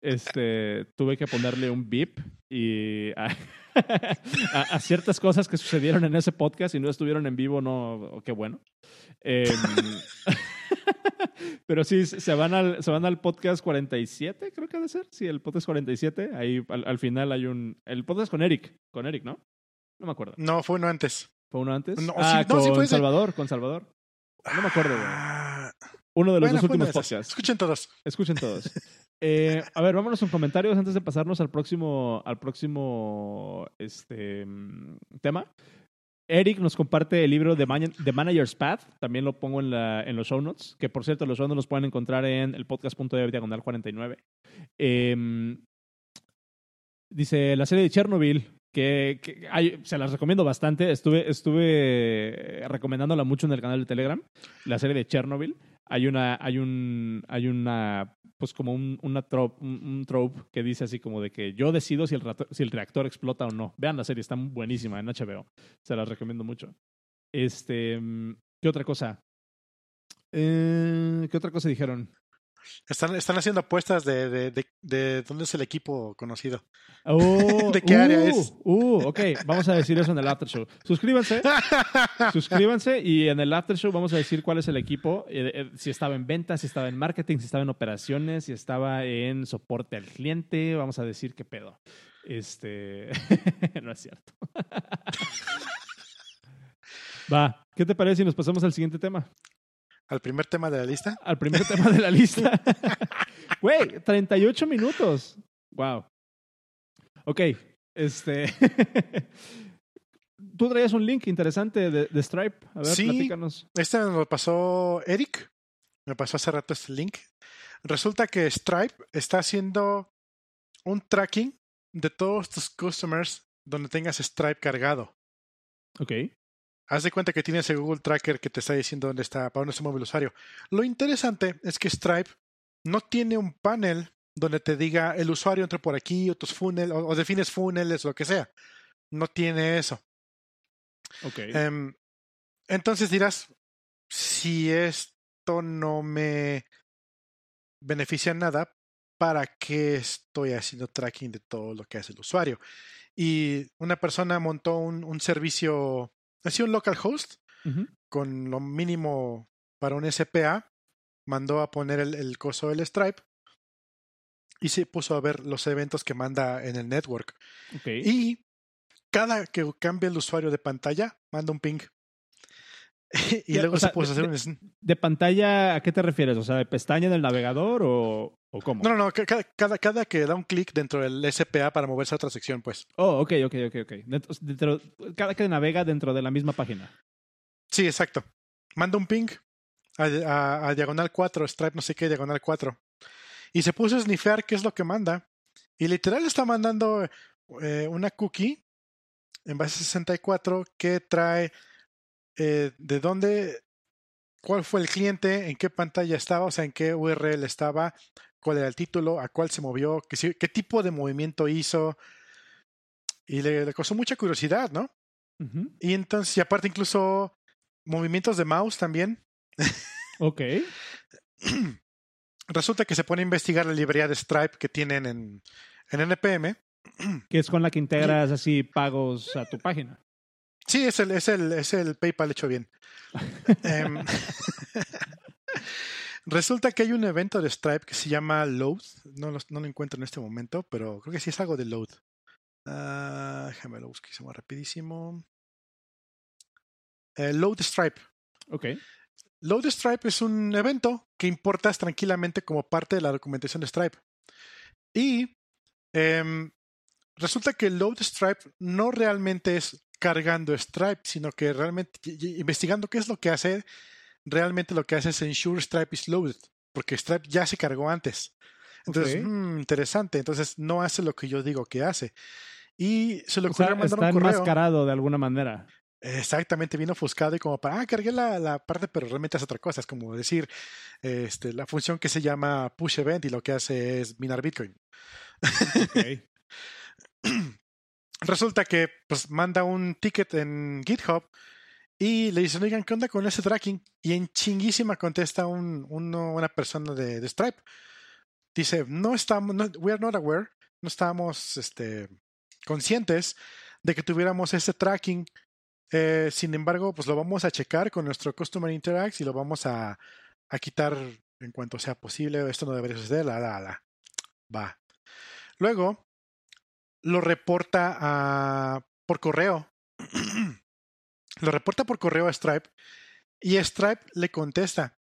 este, tuve que ponerle un beep y a, ciertas cosas que sucedieron en ese podcast y no estuvieron en vivo, no, qué bueno. Eh, pero sí, se van, al, se van al podcast 47, creo que debe ser. Sí, el podcast 47. Ahí al, final hay un. El podcast con Eric. Con Eric, ¿no? No me acuerdo. No, fue uno antes. ¿Fue uno antes? ah, con Salvador, con Salvador. No me acuerdo, ah, Uno de los dos últimos podcasts. Escuchen todos. Escuchen todos. Eh, a ver, vámonos con comentarios antes de pasarnos al próximo, al próximo este, tema. Eric nos comparte el libro The, Manager's Path, también lo pongo en, la, los show notes, que por cierto los show notes los pueden encontrar en el podcast.de diagonal 49. Em, dice la serie de Chernobyl, que, se las recomiendo bastante, estuve, estuve recomendándola mucho en el canal de Telegram, la serie de Chernobyl. Hay una, hay un, hay una pues como un, una trope, un, trope que dice así como de que yo decido si el, si el reactor explota o no. Vean la serie, está buenísima en HBO. Se la recomiendo mucho. Este, mm, ¿qué otra cosa? Eh, ¿Qué otra cosa dijeron? Están, están haciendo apuestas de, de, de, de, dónde es el equipo conocido. Oh, ¿De qué área uh, es? Uh, ok, vamos a decir eso en el after show. Suscríbanse. suscríbanse y en el after show vamos a decir cuál es el equipo. Eh, eh, si estaba en ventas, si estaba en marketing, si estaba en operaciones, si estaba en soporte al cliente. Vamos a decir qué pedo. Este. no es cierto. Va, ¿qué te parece si nos pasamos al siguiente tema? ¿Al primer tema de la lista? Al primer tema de la lista. Güey, 38 minutos. Wow. Ok, este. Tú traías un link interesante de, Stripe. A ver, sí, platícanos. Este me lo pasó Eric. Me pasó hace rato este link. Resulta que Stripe está haciendo un tracking de todos tus customers donde tengas Stripe cargado. Ok. Haz de cuenta que tienes el Google Tracker que te está diciendo dónde está, para dónde se mueve el usuario. Lo interesante es que Stripe no tiene un panel donde te diga el usuario entra por aquí o tus funnel o, defines funnels, lo que sea. No tiene eso. Ok. Em, entonces dirás, si esto no me beneficia nada, ¿para qué estoy haciendo tracking de todo lo que hace el usuario? Y una persona montó un, un servicio Hacía un localhost con lo mínimo para un SPA, mandó a poner el, el coso del Stripe y se puso a ver los eventos que manda en el network. Y cada que cambia el usuario de pantalla, manda un ping. y luego se puso a hacer un... ¿De pantalla a qué te refieres? O sea, ¿de pestaña del navegador o, cómo? No, no, no. Cada, cada, cada que da un clic dentro del SPA para moverse a otra sección, pues. Oh, ok, ok, ok, ok. Dentro, cada que navega dentro de la misma página. Sí, exacto. manda un ping a, diagonal 4, Stripe no sé qué, diagonal 4. Y se puso a snifear qué es lo que manda. Y literal está mandando eh, una cookie en base 64 que trae eh, de dónde, cuál fue el cliente, en qué pantalla estaba, o sea, en qué URL estaba, cuál era el título, a cuál se movió, qué, qué tipo de movimiento hizo. Y le, le causó mucha curiosidad, ¿no? Y entonces, y aparte incluso movimientos de mouse también. Ok. Resulta que se pone a investigar la librería de Stripe que tienen en, en NPM. Que es con la que integras así pagos a tu página. Sí, es el, es el, es el PayPal hecho bien. Em, resulta que hay un evento de Stripe que se llama Load. No lo, no lo encuentro en este momento, pero creo que sí es algo de Load. Uh, déjame lo busquísimo rapidísimo. Eh, Load Stripe. Ok. Load Stripe es un evento que importas tranquilamente como parte de la documentación de Stripe. Y em, resulta que Load Stripe no realmente es cargando Stripe, sino que realmente investigando qué es lo que hace, realmente lo que hace es ensure Stripe is loaded, porque Stripe ya se cargó antes. Entonces, mm, interesante. Entonces, no hace lo que yo digo que hace. Y se lo ocurrió mandar está un correo. enmascarado de alguna manera. Exactamente, vino ofuscado y como para, ah, cargué la, la, parte, pero realmente hace otra cosa. Es como decir, este, la función que se llama push event y lo que hace es minar Bitcoin. Resulta que pues manda un ticket en GitHub y le dicen, oigan, ¿qué onda con ese tracking? Y en chinguísima contesta un, una persona de, Stripe. Dice, no estamos, we are not aware, no estamos este, conscientes de que tuviéramos ese tracking. Eh, sin embargo, pues lo vamos a checar con nuestro Customer Interacts y lo vamos a, a quitar en cuanto sea posible. Esto no debería suceder. La, la, la. Va. Luego, lo reporta a, por correo. lo reporta por correo a Stripe y Stripe le contesta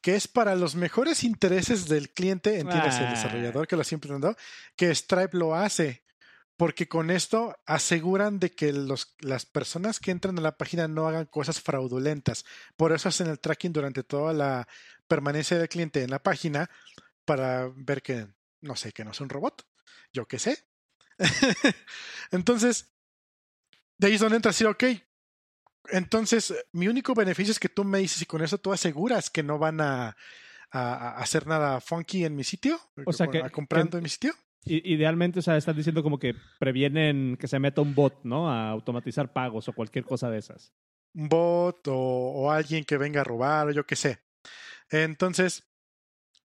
que es para los mejores intereses del cliente, entiendes, el desarrollador que lo está implementando, que Stripe lo hace porque con esto aseguran de que las personas que entran a la página no hagan cosas fraudulentas. Por eso hacen el tracking durante toda la permanencia del cliente en la página para ver que, no sé, que no es un robot. Yo qué sé. Entonces, de ahí es donde entra así, ok. Entonces, mi único beneficio es que tú me dices y con eso tú aseguras que no van a, a, hacer nada funky en mi sitio, o sea, que, comprando en mi sitio. Idealmente, o sea, estás diciendo como que previenen que se meta un bot, ¿no? A automatizar pagos o cualquier cosa de esas. Un bot o, alguien que venga a robar o yo qué sé. Entonces,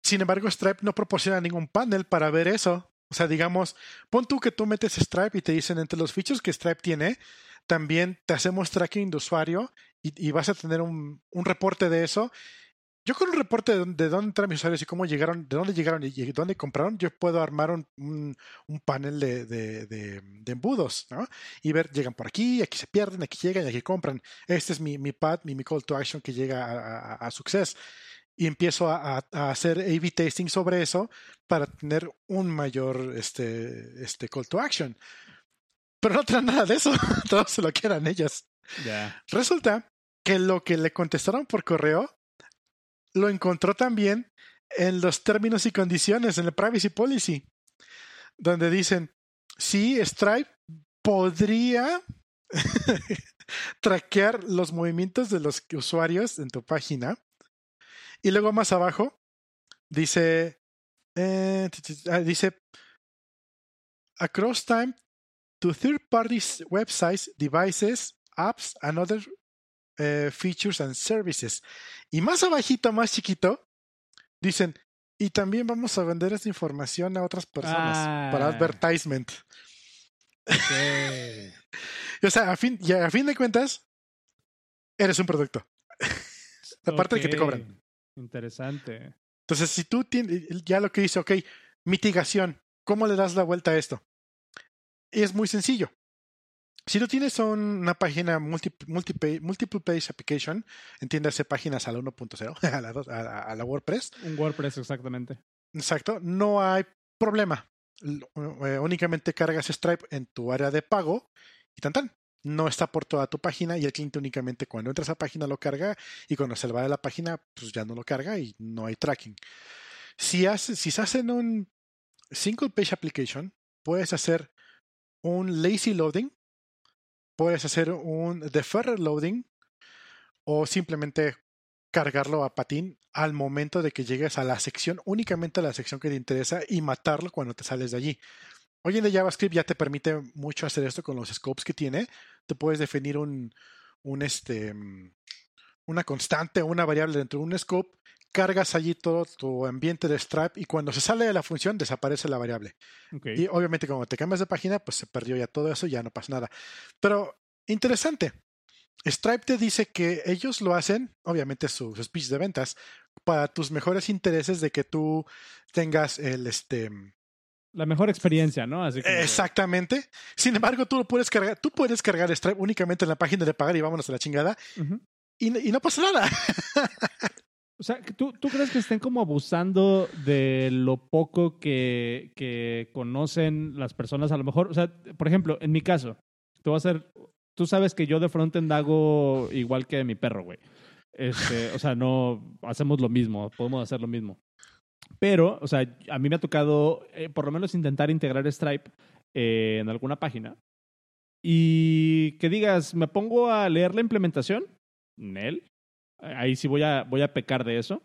sin embargo, Stripe no proporciona ningún panel para ver eso. O sea, digamos, pon tú que tú metes Stripe y te dicen entre los features que Stripe tiene, también te hacemos tracking de usuario y, vas a tener un, un, reporte de eso yo con un reporte de, dónde entran mis usuarios y cómo llegaron, de dónde llegaron y, dónde compraron, yo puedo armar un, un, panel de, de, embudos, ¿no? Y ver, llegan por aquí, aquí se pierden, aquí llegan y aquí compran. Este es mi, mi pad, mi, mi call to action que llega a, a, Success. Y empiezo a, a, hacer A-B testing sobre eso para tener un mayor este, este call to action. Pero no traen nada de eso, todo se lo quieran ellas. Resulta que lo que le contestaron por correo lo encontró también en los términos y condiciones, en el Privacy Policy, donde dicen, sí, Stripe podría traquear los movimientos de los usuarios en tu página. Y luego más abajo dice, eh, ah, dice, across time to third party websites, devices, apps, and other eh, features and services. Y más abajito, más chiquito, dicen, y también vamos a vender esta información a otras personas para ah. advertisement. o sea, a fin, a fin de cuentas, eres un producto. Aparte de que te cobran. Interesante. Entonces, si tú tienes, ya lo que dice, ok, mitigación, ¿cómo le das la vuelta a esto? Y es muy sencillo. Si tú tienes una página multi, multiple page application, entiéndase páginas a la 1.0, a, la, a, la WordPress. Un WordPress, exactamente. Exacto, no hay problema. Eh, únicamente cargas Stripe en tu área de pago y tan tan. No está por toda tu página y el cliente únicamente cuando entra a esa página lo carga y cuando se va de la página pues ya no lo carga y no hay tracking. Si, hace, si se hace en un single page application, puedes hacer un lazy loading, puedes hacer un deferred loading o simplemente cargarlo a patín al momento de que llegues a la sección, únicamente a la sección que te interesa y matarlo cuando te sales de allí. Hoy en día JavaScript ya te permite mucho hacer esto con los scopes que tiene. Te puedes definir un, un este, mm, una constante o una variable dentro de un scope, cargas allí todo tu ambiente de Stripe y cuando se sale de la función desaparece la variable. Y obviamente cuando te cambias de página, pues se perdió ya todo eso, ya no pasa nada. Pero interesante. Stripe te dice que ellos lo hacen, obviamente sus speech de ventas, para tus mejores intereses de que tú tengas el este la mejor experiencia, ¿no? Exactamente. Sin embargo, tú lo puedes cargar, tú puedes cargar Stripe únicamente en la página de pagar y vámonos a la chingada. y, y, no pasa nada. o sea, ¿tú, ¿tú crees que estén como abusando de lo poco que, que conocen las personas a lo mejor? O sea, por ejemplo, en mi caso, te voy a hacer, tú sabes que yo de frontend hago igual que mi perro, güey. Este, o sea, no hacemos lo mismo, podemos hacer lo mismo. Pero, o sea, a mí me ha tocado eh, por lo menos intentar integrar Stripe eh, en alguna página. Y que digas, me pongo a leer la implementación, Nel. Ahí sí voy a, voy a pecar de eso.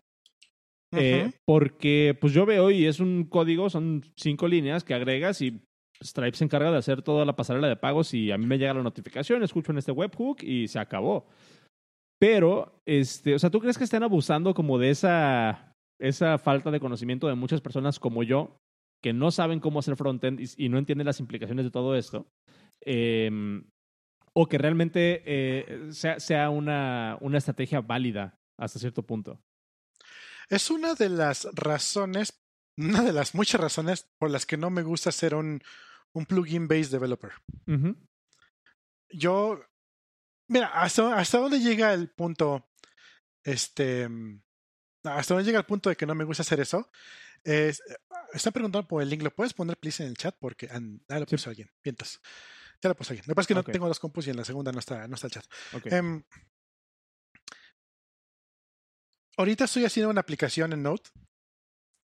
Eh, porque pues yo veo y es un código, son cinco líneas que agregas y Stripe se encarga de hacer toda la pasarela de pagos y a mí me llega la notificación, escucho en este webhook y se acabó. Pero, este, o sea, ¿tú crees que estén abusando como de esa esa falta de conocimiento de muchas personas como yo, que no saben cómo hacer frontend y, no entienden las implicaciones de todo esto, em, o que realmente eh, sea, sea una, una estrategia válida hasta cierto punto. Es una de las razones, una de las muchas razones por las que no me gusta ser un, un plugin-based developer. Yo, mira, hasta, hasta dónde llega el punto, este, hasta donde llega el punto de que no me gusta hacer eso. Es, están preguntando por el link. ¿Lo puedes poner, please, en el chat? Porque ah, lo puso alguien. Vientos. Ya lo puso alguien. Lo que pasa es que no tengo dos compus y en la segunda no está, no está el chat. Em, ahorita estoy haciendo una aplicación en Node.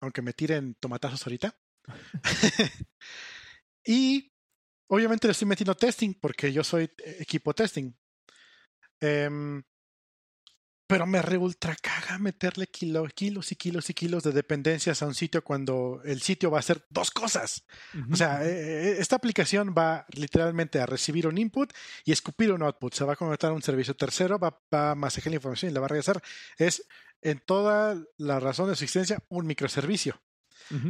Aunque me tiren tomatazos ahorita. y obviamente le estoy metiendo testing porque yo soy equipo testing. Um, pero me re ultra caga meterle kilos y kilos y kilos de dependencias a un sitio cuando el sitio va a hacer dos cosas. O sea, eh, eh, esta aplicación va literalmente a recibir un input y escupir un output. Se va a conectar a un servicio tercero, va, a masajear la información y la va a regresar. Es en toda la razón de su existencia un microservicio.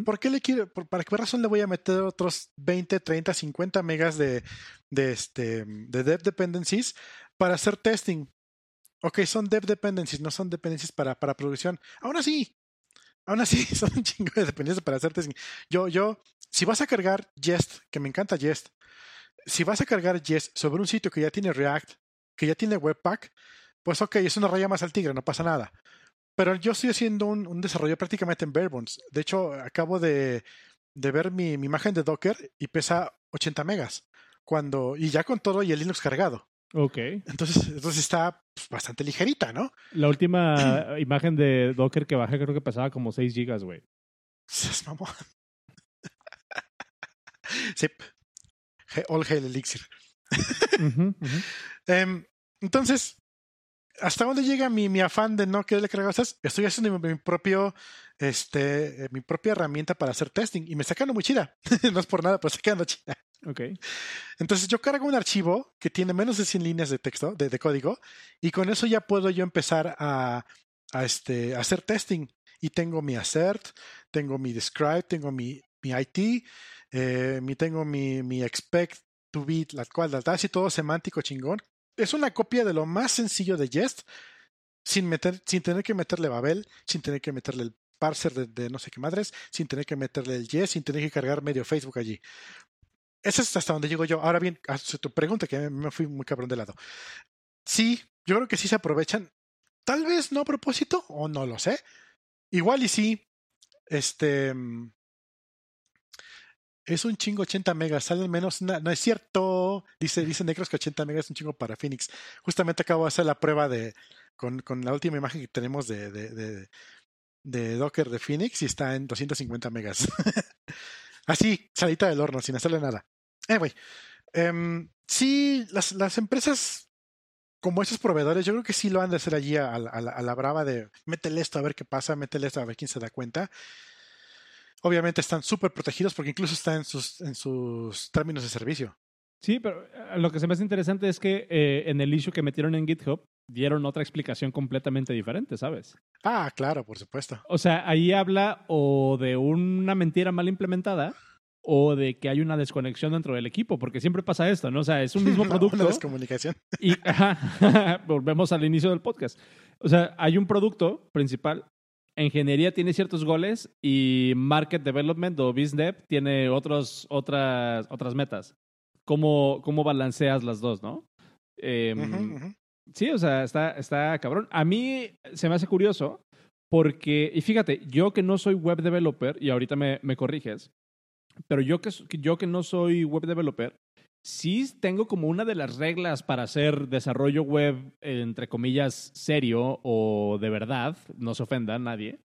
¿Por qué le quiero, para qué razón le voy a meter otros 20, 30, 50 megas de, de, este, de dev dependencies para hacer testing? Ok, son dev dependencies, no son dependencias para, para producción. Aún así, aún así, son un chingo de dependencias para hacer testing. Yo, yo, si vas a cargar Jest, que me encanta Jest, si vas a cargar Jest sobre un sitio que ya tiene React, que ya tiene Webpack, pues ok, es una raya más al tigre, no pasa nada. Pero yo estoy haciendo un, un desarrollo prácticamente en Barebones. De hecho, acabo de, de ver mi, mi, imagen de Docker y pesa 80 megas. Cuando, y ya con todo y el Linux cargado. Ok. Entonces, entonces está pues, bastante ligerita, ¿no? La última imagen de Docker que bajé creo que pesaba como 6 gigas, güey. Es mamón. sí. All Hail Elixir. Em, entonces, ¿hasta dónde llega mi, mi afán de no quererle cargar cosas? Estoy haciendo mi, propio, este, eh, mi propia herramienta para hacer testing y me está quedando muy chida. no es por nada, pero está quedando chida. Ok. Entonces yo cargo un archivo que tiene menos de 100 líneas de texto, de, código, y con eso ya puedo yo empezar a, este, hacer testing. Y tengo mi assert, tengo mi describe, tengo mi, mi IT, eh, mi, tengo mi, mi expect to be, la cual, la así todo semántico chingón. Es una copia de lo más sencillo de Jest, sin, meter, sin tener que meterle Babel, sin tener que meterle el parser de, de, no sé qué madres, sin tener que meterle el yes, sin tener que cargar medio Facebook allí. Eso es hasta donde llego yo. Ahora bien, a tu pregunta, que me fui muy cabrón de lado. Sí, yo creo que sí se aprovechan. Tal vez no a propósito, o no lo sé. Igual y sí. Este. es un chingo 80 megas, sale al menos, no es cierto, dice, dice Necros que 80 megas es un chingo para Phoenix. Justamente acabo de hacer la prueba de, con, con la última imagen que tenemos de, de, de, de Docker de Phoenix y está en 250 megas. Así, salita del horno, sin hacerle nada. Anyway, um, sí, las, las empresas como esos proveedores, yo creo que sí lo han de hacer allí a, la brava de métele esto a ver qué pasa, métele esto a ver quién se da cuenta. Obviamente están súper protegidos porque incluso están en sus, en sus términos de servicio. Sí, pero eh, lo que se me hace interesante es que eh, en el issue que metieron en GitHub dieron otra explicación completamente diferente, ¿sabes? Ah, claro, por supuesto. O sea, ahí habla o de una mentira mal implementada o de que hay una desconexión dentro del equipo, porque siempre pasa esto, ¿no? O sea, es un mismo producto. una descomunicación. Y ajá, volvemos al inicio del podcast. O sea, hay un producto principal ingeniería tiene ciertos goles y market development o business tiene otros, otras, otras metas. ¿Cómo, ¿Cómo balanceas las dos, no? Eh, uh -huh, uh -huh. Sí, o sea, está, está cabrón. A mí se me hace curioso porque, y fíjate, yo que no soy web developer, y ahorita me, me corriges, pero yo que, yo que no soy web developer, sí tengo como una de las reglas para hacer desarrollo web, entre comillas, serio o de verdad, no se ofenda a nadie,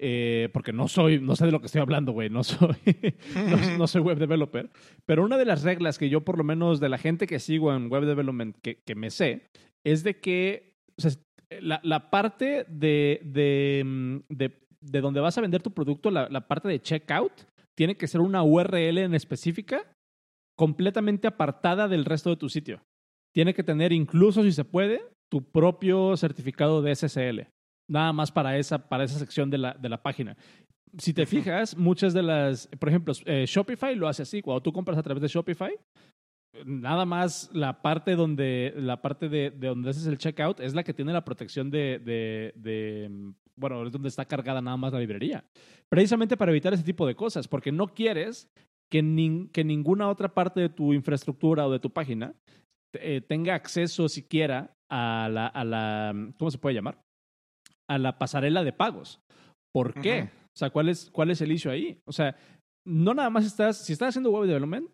eh, porque no soy, no sé de lo que estoy hablando, güey, no soy, no, no, soy web developer, pero una de las reglas que yo por lo menos de la gente que sigo en web development que, que me sé, es de que o sea, la, la, parte de, de, de, de, donde vas a vender tu producto, la, la parte de checkout, tiene que ser una URL en específica completamente apartada del resto de tu sitio. Tiene que tener incluso, si se puede, tu propio certificado de SSL. Nada más para esa, para esa sección de la, de la página. Si te fijas, muchas de las, por ejemplo, eh, Shopify lo hace así. Cuando tú compras a través de Shopify, nada más la parte donde, la parte de, de donde haces el checkout es la que tiene la protección de, de, de, bueno, es donde está cargada nada más la librería. Precisamente para evitar ese tipo de cosas, porque no quieres que, ni, que ninguna otra parte de tu infraestructura o de tu página eh, tenga acceso siquiera a la, a la, ¿cómo se puede llamar? A la pasarela de pagos. ¿Por qué? Uh -huh. O sea, ¿cuál es, ¿cuál es el issue ahí? O sea, no nada más estás, si estás haciendo web development,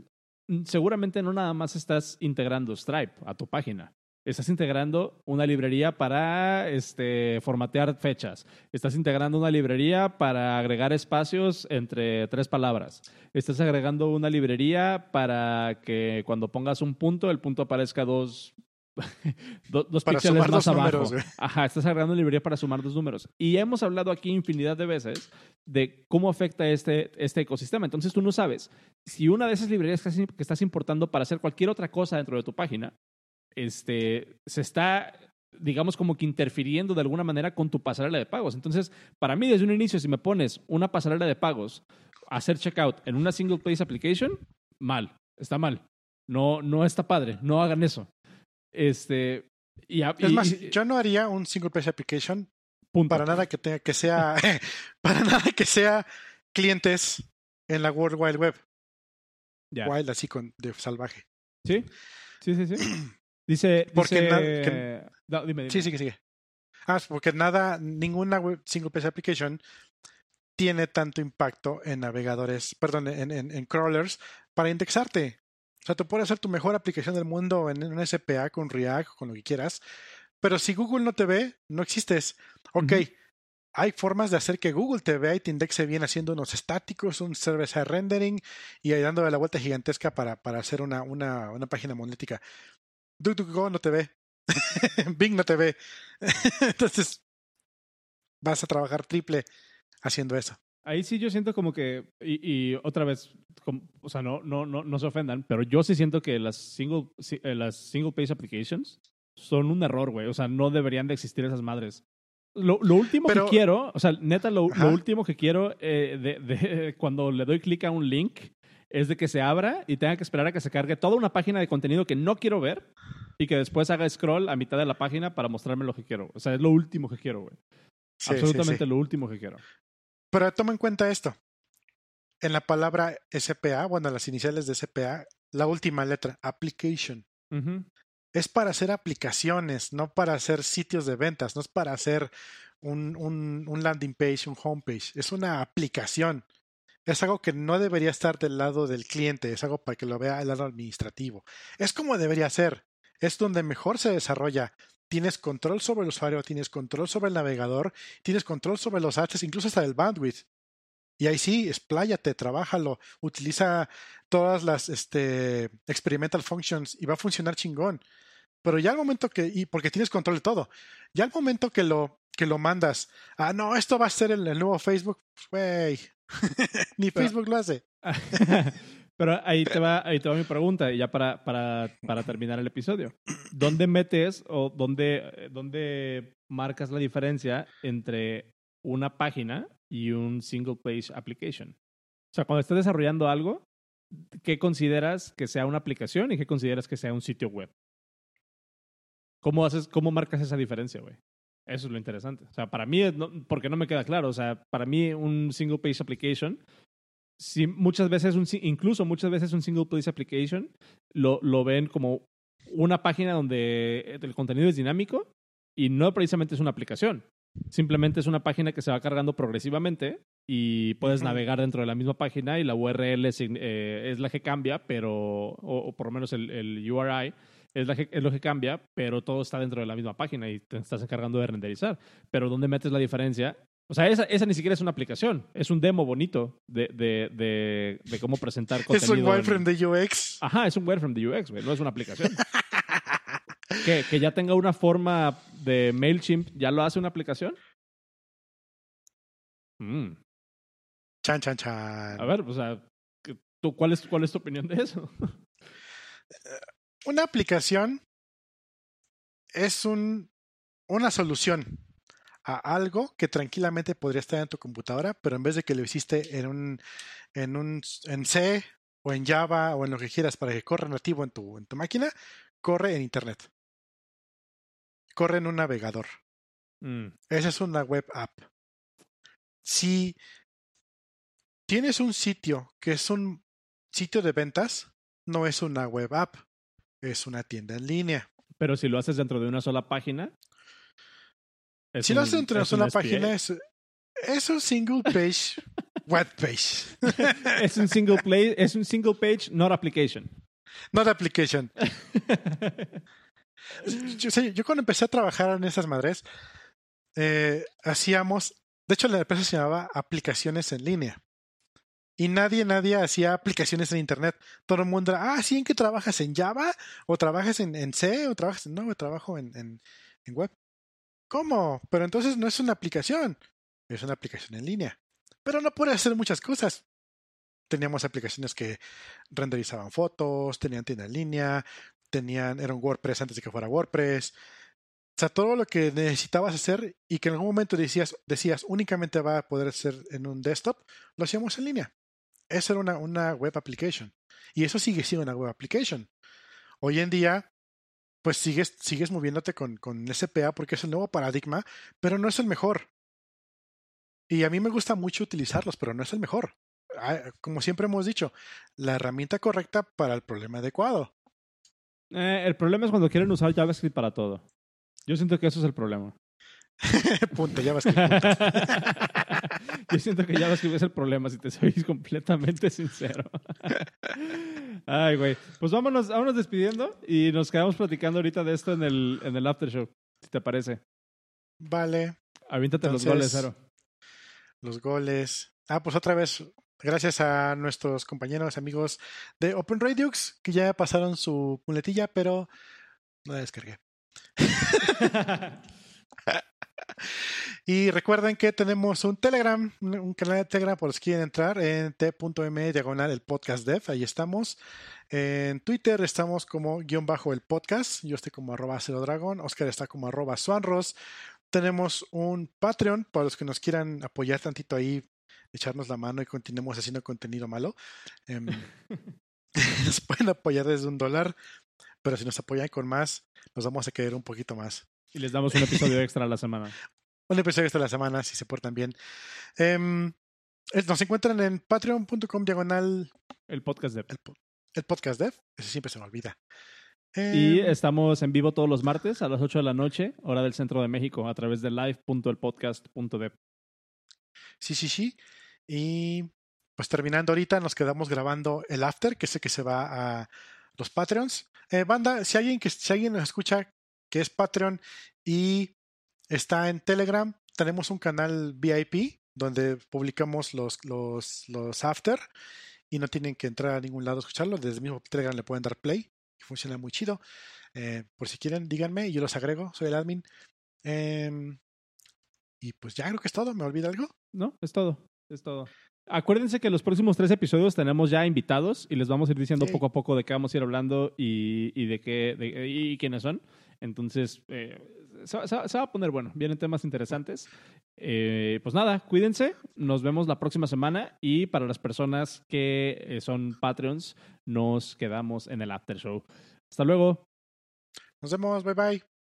seguramente no nada más estás integrando Stripe a tu página. Estás integrando una librería para este, formatear fechas. Estás integrando una librería para agregar espacios entre tres palabras. Estás agregando una librería para que cuando pongas un punto, el punto aparezca dos, dos para píxeles más abajo. Números, Ajá, estás agregando librería para sumar dos números. Y hemos hablado aquí infinidad de veces de cómo afecta este, este ecosistema. Entonces tú no sabes si una de esas librerías que estás importando para hacer cualquier otra cosa dentro de tu página este, se está, digamos, como que interfiriendo de alguna manera con tu pasarela de pagos. Entonces, para mí, desde un inicio, si me pones una pasarela de pagos, hacer checkout en una single place application, mal, está mal. No, no está padre, no hagan eso. Este, y, es más, y, yo no haría un single place application punto. para nada que tenga que sea, para nada que sea clientes en la World Wide Web. Wild así con de salvaje. Sí, sí, sí, sí. Dice, porque dice... que, no, dime, dime. Sí, sigue, sigue. Ah, porque nada, ninguna web single page application tiene tanto impacto en navegadores, perdón, en, en, en, crawlers para indexarte. O sea, tú puedes hacer tu mejor aplicación del mundo en un SPA con React, con lo que quieras, pero si Google no te ve, no existes. Ok, uh -huh. hay formas de hacer que Google te vea y te indexe bien haciendo unos estáticos, un server-side rendering y ahí dándole la vuelta gigantesca para, para hacer una, una, una página monolítica. DuckDuckGo no te ve. Bing no te ve. Entonces, vas a trabajar triple haciendo eso. Ahí sí yo siento como que, y, y otra vez, como, o sea, no, no, no, no se ofendan, pero yo sí siento que las single, eh, las single page applications son un error, güey. O sea, no deberían de existir esas madres. Lo, lo último pero, que quiero, o sea, neta, lo, lo último que quiero eh, de, de, cuando le doy clic a un link es de que se abra y tenga que esperar a que se cargue toda una página de contenido que no quiero ver y que después haga scroll a mitad de la página para mostrarme lo que quiero. O sea, es lo último que quiero, güey. Sí, Absolutamente sí, sí. lo último que quiero. Pero toma en cuenta esto. En la palabra SPA, bueno, las iniciales de SPA, la última letra, application. Uh -huh. Es para hacer aplicaciones, no para hacer sitios de ventas, no es para hacer un, un, un landing page, un homepage. Es una aplicación es algo que no debería estar del lado del cliente, es algo para que lo vea el lado administrativo. Es como debería ser, es donde mejor se desarrolla. Tienes control sobre el usuario, tienes control sobre el navegador, tienes control sobre los HTTPs, incluso hasta el bandwidth. Y ahí sí, expláyate, trabájalo, utiliza todas las este, experimental functions y va a funcionar chingón. Pero ya al momento que, y porque tienes control de todo, ya al momento que lo, que lo mandas, ah, no, esto va a ser el, el nuevo Facebook, güey, ni Pero- Facebook lo hace. Pero ahí te va, ahí te va mi pregunta, y ya para, para, para terminar el episodio. ¿Dónde metes o dónde, dónde marcas la diferencia entre una página y un single page application? O sea, cuando estás desarrollando algo, ¿qué consideras que sea una aplicación y qué consideras que sea un sitio web? ¿Cómo haces, cómo marcas esa diferencia, güey? Eso es lo interesante. O sea, para mí, no- porque no me queda claro. O sea, para mí un single page application sí, muchas veces, un, si- incluso muchas veces un single place application lo, lo ven como una página donde el contenido es dinámico y no precisamente es una aplicación. Simplemente es una página que se va cargando progresivamente y puedes navegar dentro de la misma página y la URL es, eh, es la que cambia, pero, o, o por lo menos el, el URI es, la que, es lo que cambia, pero todo está dentro de la misma página y te estás encargando de renderizar. Pero ¿dónde metes la diferencia? O sea, esa, esa ni siquiera es una aplicación, es un demo bonito de, de, de, de cómo presentar Es contenido. un en- wireframe de UX. Ajá, es un wireframe de UX, güey, no es una aplicación. que, que ya tenga una forma de MailChimp, ¿ya lo hace una aplicación? Mm. Chan, chan, chan. A ver, o sea, ¿tú, cuál, es, ¿cuál es tu opinión de eso? Una aplicación es un, una solución a algo que tranquilamente podría estar en tu computadora, pero en vez de que lo hiciste en un, en un en C o en Java o en lo que quieras para que corra nativo en tu, en tu máquina, corre en Internet. Corre en un navegador. Mm. Esa es una web app. Si tienes un sitio que es un sitio de ventas, no es una web app, es una tienda en línea. Pero si lo haces dentro de una sola página. Es si lo un- es un una SPA. página, es, es un single page web page, Es un single play, es un single page, not application. not application. Yo, cuando empecé a trabajar en esas madres, eh, hacíamos, de hecho la empresa se llamaba aplicaciones en línea. Y nadie, nadie hacía aplicaciones en Internet. Todo el mundo era, ah, sí, ¿en qué trabajas? ¿En Java? ¿O trabajas en, en C? ¿O trabajas en... No, trabajo en, en, en web. ¿Cómo? Pero entonces no es una aplicación. Es una aplicación en línea. Pero no puede hacer muchas cosas. Teníamos aplicaciones que renderizaban fotos, tenían tienda en línea, tenían, era un WordPress antes de que fuera WordPress. O sea, todo lo que necesitabas hacer y que en algún momento decías, decías únicamente va a poder ser en un desktop, lo hacíamos en línea. Eso era una, una web application. Y eso sigue siendo una web application. Hoy en día, pues sigues, sigues moviéndote con, con SPA porque es el nuevo paradigma, pero no es el mejor. Y a mí me gusta mucho utilizarlos, pero no es el mejor. Ah, Como siempre hemos dicho, la herramienta correcta para el problema adecuado. Eh, el problema es cuando quieren usar JavaScript para todo. Yo siento que eso es el problema. Punto, que punto. Yo siento que JavaScript es el problema, si te soy completamente sincero. Ay, güey. Pues vámonos, vámonos despidiendo y nos quedamos platicando ahorita de esto en el, en el after show, si te parece. Vale, Aviéntate los goles, Cero. los goles. Ah, pues otra vez, gracias a nuestros compañeros, amigos de Open Radiox, que ya pasaron su muletilla, pero no la descargué. Y recuerden que tenemos un Telegram, un canal de Telegram por si quieren entrar en t.m diagonal el podcast dev, ahí estamos. En Twitter estamos como guion bajo el podcast, yo estoy como arroba cero dragón, Oscar está como arroba swanros. Tenemos un Patreon para los que nos quieran apoyar tantito ahí, echarnos la mano y continuemos haciendo contenido malo. Em, nos pueden apoyar desde un dólar, pero si nos apoyan con más, nos vamos a querer un poquito más. Y les damos un episodio extra a la semana. Un episodio esta la semana, si se portan bien. Em, eh, nos encuentran en patreon.com diagonal El podcast de... el, po- el podcast dev. Ese siempre se me olvida. Y Em, estamos en vivo todos los martes a las 8 de la noche, hora del centro de México, a través de live.elpodcast.dev. Sí, sí, sí. Y pues terminando ahorita, nos quedamos grabando el after, que sé que se va a los Patreons. Eh, banda, si alguien, que, si alguien nos escucha que es Patreon y está en Telegram, tenemos un canal VIP donde publicamos los, los, los after y no tienen que entrar a ningún lado a escucharlo. Desde el mismo Telegram le pueden dar play y funciona muy chido. Eh, por si quieren, díganme y yo los agrego. Soy el admin. Em, y pues ya creo que es todo. ¿Me olvida algo? No, es todo. Es todo. Acuérdense que los próximos tres episodios tenemos ya invitados y les vamos a ir diciendo Sí. poco a poco de qué vamos a ir hablando y, y de qué de- y quiénes son. Entonces, eh, se, va- a poner bueno. Vienen temas interesantes. Eh, pues nada, cuídense. Nos vemos la próxima semana y para las personas que eh, son Patreons, nos quedamos en el after show. Hasta luego. Nos vemos. Bye bye.